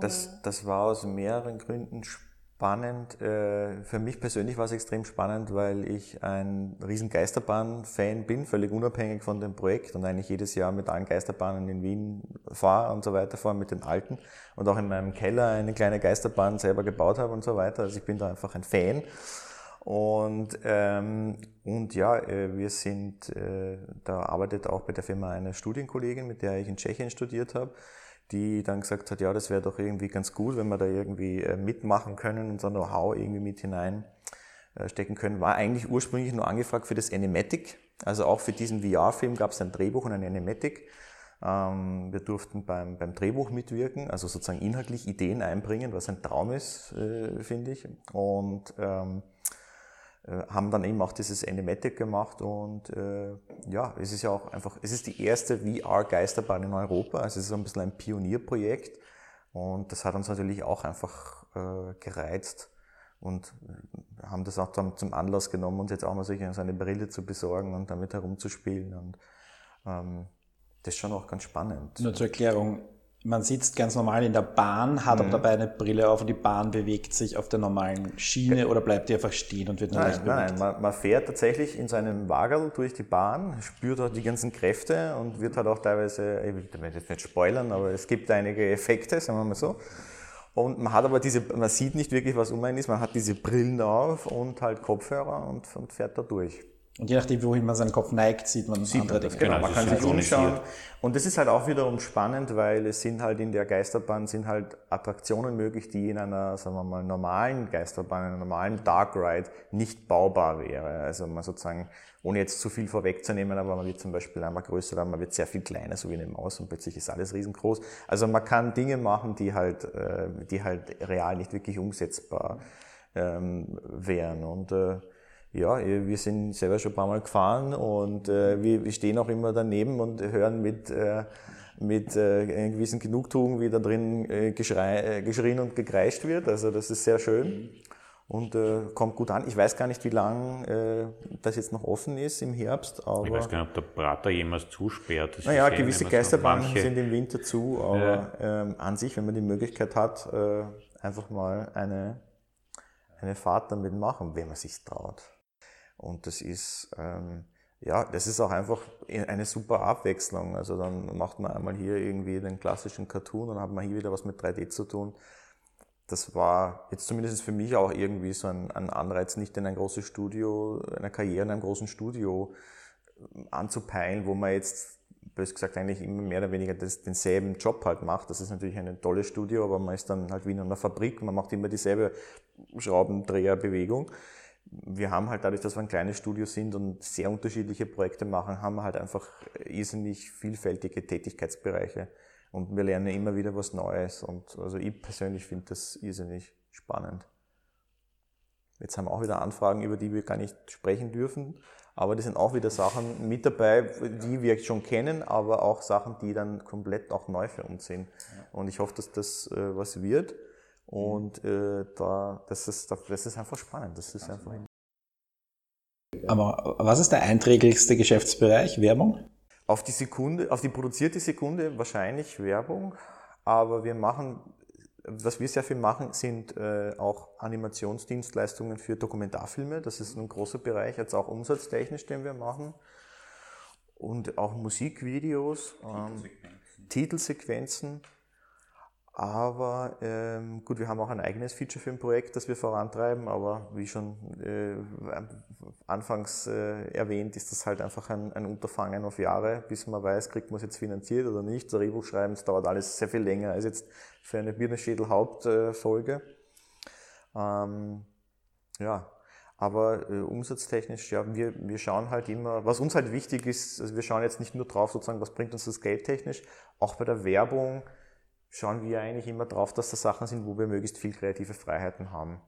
E: das, das war aus mehreren Gründen spannend. Äh, für mich persönlich war es extrem spannend, weil ich ein riesen Geisterbahn-Fan bin, völlig unabhängig von dem Projekt und eigentlich jedes Jahr mit allen Geisterbahnen in Wien fahre und so weiter, fahre mit den alten und auch in meinem Keller eine kleine Geisterbahn selber gebaut habe und so weiter. Also ich bin da einfach ein Fan. Und, ähm, und ja, äh, wir sind, äh, da arbeitet auch bei der Firma eine Studienkollegin, mit der ich in Tschechien studiert habe die dann gesagt hat, ja, das wäre doch irgendwie ganz gut, wenn wir da irgendwie äh, mitmachen können, unser Know-how irgendwie mit hineinstecken äh, können. War eigentlich ursprünglich nur angefragt für das Animatic. Also auch für diesen VR-Film gab es ein Drehbuch und ein Animatic. Ähm, wir durften beim, beim Drehbuch mitwirken, also sozusagen inhaltlich Ideen einbringen, was ein Traum ist, äh, finde ich. Und ähm, äh, haben dann eben auch dieses Animatic gemacht und äh, ja, es ist ja auch einfach, es ist die erste VR-Geisterbahn in Europa, also es ist so ein bisschen ein Pionierprojekt und das hat uns natürlich auch einfach äh, gereizt und haben das auch dann zum Anlass genommen, uns jetzt auch mal so eine Brille zu besorgen und damit herumzuspielen und ähm, das ist schon auch ganz spannend.
C: Nur zur Erklärung, man sitzt ganz normal in der Bahn, hat mhm. aber dabei eine Brille auf und die Bahn bewegt sich auf der normalen Schiene oder bleibt die einfach stehen und wird
E: nur leicht bewegt? Nein, man, man, fährt tatsächlich in seinem Wagel durch die Bahn, spürt auch die ganzen Kräfte und wird halt auch teilweise, ich will jetzt nicht spoilern, aber es gibt einige Effekte, sagen wir mal so. Und man hat aber diese, man sieht nicht wirklich, was um einen ist, man hat diese Brillen auf und halt Kopfhörer und, und fährt da durch.
C: Und je nachdem, wohin man seinen Kopf neigt, sieht man
E: sieht andere Dinge. Genau, genau man kann sich umschauen. Und das ist halt auch wiederum spannend, weil es sind halt in der Geisterbahn sind halt Attraktionen möglich, die in einer, sagen wir mal, normalen Geisterbahn, einer normalen Dark Ride nicht baubar wäre. Also man sozusagen, ohne jetzt zu viel vorwegzunehmen, aber man wird zum Beispiel einmal größer, man wird sehr viel kleiner, so wie in einem Maus und plötzlich ist alles riesengroß. Also man kann Dinge machen, die halt, äh, die halt real nicht wirklich umsetzbar ähm, wären. Und äh, ja, wir sind selber schon ein paar Mal gefahren und äh, wir, wir stehen auch immer daneben und hören mit, äh, mit äh, einer gewissen Genugtuung, wie da drin äh, geschrei, äh, geschrien und gekreischt wird. Also das ist sehr schön und äh, kommt gut an. Ich weiß gar nicht, wie lange äh, das jetzt noch offen ist im Herbst. Aber
F: ich weiß gar nicht, ob der Prater jemals zusperrt.
E: Das naja, gewisse Geisterbahnen sind im Winter zu, aber ja. ähm, an sich, wenn man die Möglichkeit hat, äh, einfach mal eine, eine Fahrt damit machen, wenn man sich traut. Und das ist, ähm, ja, das ist auch einfach eine super Abwechslung. Also dann macht man einmal hier irgendwie den klassischen Cartoon und dann hat man hier wieder was mit 3D zu tun. Das war jetzt zumindest für mich auch irgendwie so ein, ein Anreiz, nicht in ein großes Studio, eine Karriere in einem großen Studio ähm, anzupeilen, wo man jetzt, bös gesagt, eigentlich immer mehr oder weniger das, denselben Job halt macht. Das ist natürlich ein tolles Studio, aber man ist dann halt wie in einer Fabrik, man macht immer dieselbe Schraubendreherbewegung wir haben halt dadurch, dass wir ein kleines Studio sind und sehr unterschiedliche Projekte machen, haben wir halt einfach irrsinnig vielfältige Tätigkeitsbereiche und wir lernen immer wieder was Neues und also ich persönlich finde das irrsinnig spannend. Jetzt haben wir auch wieder Anfragen, über die wir gar nicht sprechen dürfen, aber das sind auch wieder Sachen mit dabei, die wir schon kennen, aber auch Sachen, die dann komplett auch neu für uns sind. Und ich hoffe, dass das äh, was wird. Und äh, da, das, ist, das ist einfach spannend. Das ist einfach
C: Aber was ist der einträglichste Geschäftsbereich? Werbung?
E: Auf die Sekunde, auf die produzierte Sekunde wahrscheinlich Werbung, aber wir machen, was wir sehr viel machen, sind äh, auch Animationsdienstleistungen für Dokumentarfilme. Das ist ein großer Bereich, jetzt auch umsatztechnisch, den wir machen. Und auch Musikvideos, ähm, Titelsequenzen. Titelsequenzen aber ähm, gut, wir haben auch ein eigenes Feature-Film-Projekt, das wir vorantreiben, aber wie schon äh, anfangs äh, erwähnt, ist das halt einfach ein, ein, Unterfangen auf Jahre, bis man weiß, kriegt man es jetzt finanziert oder nicht. Das Drehbuch schreiben, es dauert alles sehr viel länger als jetzt für eine Birneschädel-Hauptfolge. Ähm, ja, aber äh, umsatztechnisch, ja, wir, wir schauen halt immer, was uns halt wichtig ist, also wir schauen jetzt nicht nur drauf, sozusagen, was bringt uns das Geld technisch, auch bei der Werbung, schauen wir eigentlich immer drauf, dass das Sachen sind, wo wir möglichst viel kreative Freiheiten haben.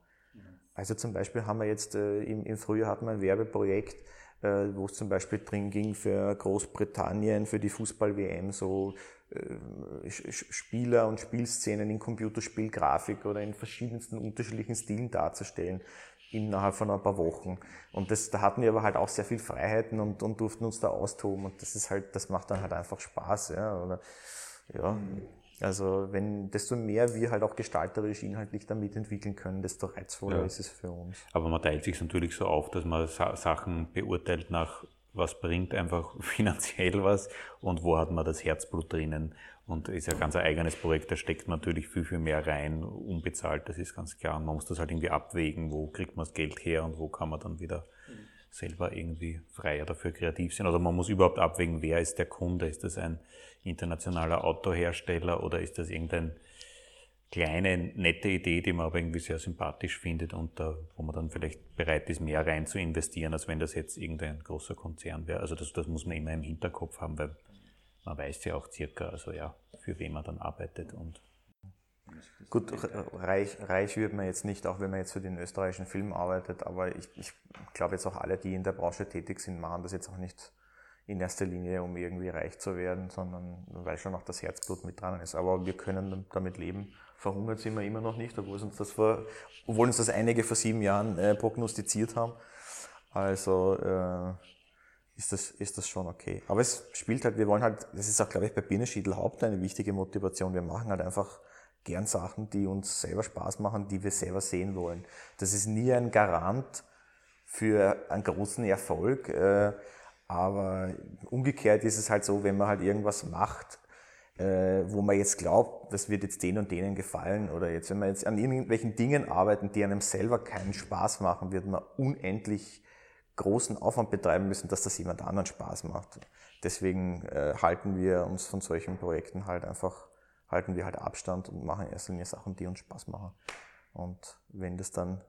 E: Also zum Beispiel haben wir jetzt äh, im, im Frühjahr hatten wir ein Werbeprojekt, äh, wo es zum Beispiel drin ging für Großbritannien, für die Fußball-WM, so äh, Spieler und Spielszenen in Computerspielgrafik oder in verschiedensten unterschiedlichen Stilen darzustellen innerhalb von ein paar Wochen. Und das, da hatten wir aber halt auch sehr viel Freiheiten und, und durften uns da austoben und das ist halt, das macht dann halt einfach Spaß, ja, oder, ja. Also wenn desto mehr wir halt auch gestalterisch inhaltlich damit entwickeln können, desto reizvoller ja. ist es für uns.
F: Aber man teilt sich natürlich so auf, dass man Sachen beurteilt nach was bringt einfach finanziell was und wo hat man das Herzblut drinnen. Und ist ja ganz ein eigenes Projekt, da steckt man natürlich viel, viel mehr rein, unbezahlt, das ist ganz klar. Und man muss das halt irgendwie abwägen, wo kriegt man das Geld her und wo kann man dann wieder selber irgendwie freier dafür kreativ sein. Oder man muss überhaupt abwägen, wer ist der Kunde? Ist das ein internationaler Autohersteller oder ist das irgendein kleine, nette Idee, die man aber irgendwie sehr sympathisch findet und da, wo man dann vielleicht bereit ist, mehr rein zu investieren, als wenn das jetzt irgendein großer Konzern wäre. Also das, das muss man immer im Hinterkopf haben, weil man weiß ja auch circa, also ja, für wen man dann arbeitet und
E: Gut, reich, reich wird man jetzt nicht, auch wenn man jetzt für den österreichischen Film arbeitet, aber ich, ich glaube jetzt auch alle, die in der Branche tätig sind, machen das jetzt auch nicht in erster Linie, um irgendwie reich zu werden, sondern weil schon auch das Herzblut mit dran ist. Aber wir können damit leben verhungert sind wir immer noch nicht, obwohl uns das, vor, obwohl uns das einige vor sieben Jahren äh, prognostiziert haben. Also äh, ist, das, ist das schon okay. Aber es spielt halt, wir wollen halt, das ist auch, glaube ich, bei Biene Schiedl Haupt eine wichtige Motivation. Wir machen halt einfach gern Sachen, die uns selber Spaß machen, die wir selber sehen wollen. Das ist nie ein Garant für einen großen Erfolg, äh, aber umgekehrt ist es halt so, wenn man halt irgendwas macht, äh, wo man jetzt glaubt, das wird jetzt den und denen gefallen oder jetzt, wenn man jetzt an irgendwelchen Dingen arbeiten, die einem selber keinen Spaß machen, wird man unendlich großen Aufwand betreiben müssen, dass das jemand anderen Spaß macht. Deswegen äh, halten wir uns von solchen Projekten halt einfach, halten wir halt Abstand und machen erst einmal Sachen, die uns Spaß machen. Und wenn das dann,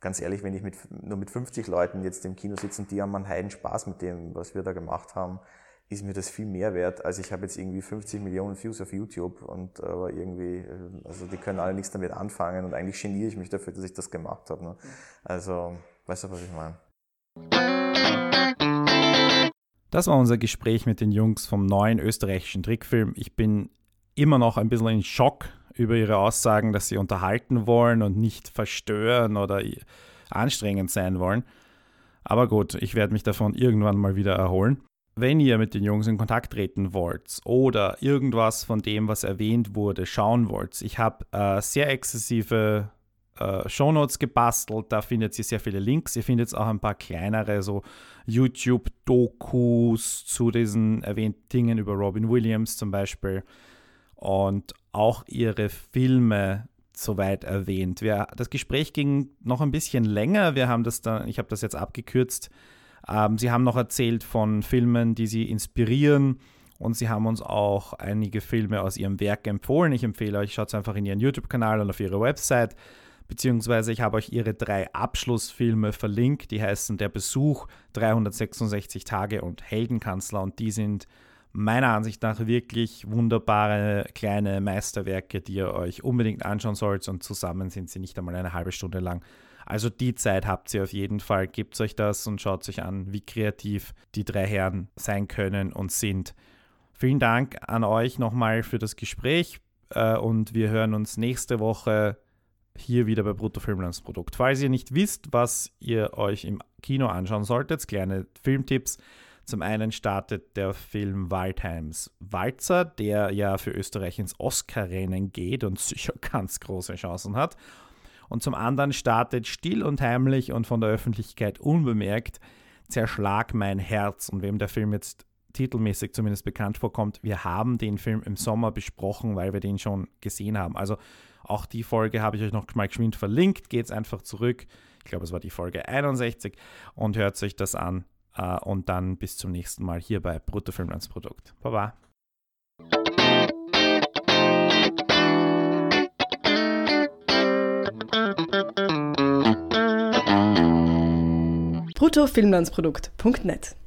E: ganz ehrlich, wenn ich mit, nur mit 50 Leuten jetzt im Kino sitze und die haben einen heiden Spaß mit dem, was wir da gemacht haben, ist mir das viel mehr wert, als ich habe jetzt irgendwie 50 Millionen Views auf YouTube und aber irgendwie, äh, also die können alle nichts damit anfangen und eigentlich geniere ich mich dafür, dass ich das gemacht habe. Ne? Also, weißt du, was ich meine?
B: Das war unser Gespräch mit den Jungs vom neuen österreichischen Trickfilm. Ich bin immer noch ein bisschen in Schock über ihre Aussagen, dass sie unterhalten wollen und nicht verstören oder anstrengend sein wollen. Aber gut, ich werde mich davon irgendwann mal wieder erholen wenn ihr mit den Jungs in Kontakt treten wollt oder irgendwas von dem, was erwähnt wurde, schauen wollt, ich habe äh, sehr exzessive äh, Shownotes gebastelt, da findet ihr sehr viele Links. Ihr findet auch ein paar kleinere so YouTube-Dokus zu diesen erwähnten Dingen über Robin Williams zum Beispiel und auch ihre Filme soweit erwähnt. Wir, das Gespräch ging noch ein bisschen länger. Wir haben das dann, ich habe das jetzt abgekürzt ähm, sie haben noch erzählt von Filmen, die sie inspirieren. Und sie haben uns auch einige Filme aus ihrem Werk empfohlen. Ich empfehle euch, schaut einfach in ihren YouTube-Kanal und auf ihre Website. Beziehungsweise ich habe euch ihre drei Abschlussfilme verlinkt. Die heißen Der Besuch, 366 Tage und Heldenkanzler. Und die sind meiner Ansicht nach wirklich wunderbare kleine Meisterwerke, die ihr euch unbedingt anschauen sollt. Und zusammen sind sie nicht einmal eine halbe Stunde lang. Also die Zeit habt ihr auf jeden Fall. Gebt euch das und schaut euch an, wie kreativ die drei Herren sein können und sind. Vielen Dank an euch nochmal für das Gespräch äh, und wir hören uns nächste Woche hier wieder bei Bruttofilmlandsprodukt. Falls ihr nicht wisst, was ihr euch im Kino anschauen solltet, kleine Filmtipps. Zum einen startet der Film Waldheims Walzer, der ja für Österreich ins Oscar-Rennen geht und sicher ganz große Chancen hat und zum anderen startet still und heimlich und von der Öffentlichkeit unbemerkt Zerschlag mein Herz. Und wem der Film jetzt titelmäßig zumindest bekannt vorkommt, wir haben den Film im Sommer besprochen, weil wir den schon gesehen haben. Also auch die Folge habe ich euch noch mal geschwind verlinkt. Geht einfach zurück. Ich glaube, es war die Folge 61 und hört euch das an. Äh, und dann bis zum nächsten Mal hier bei Bruttofilmlandsprodukt. Baba.
A: bruttofilmlandsprodukt.net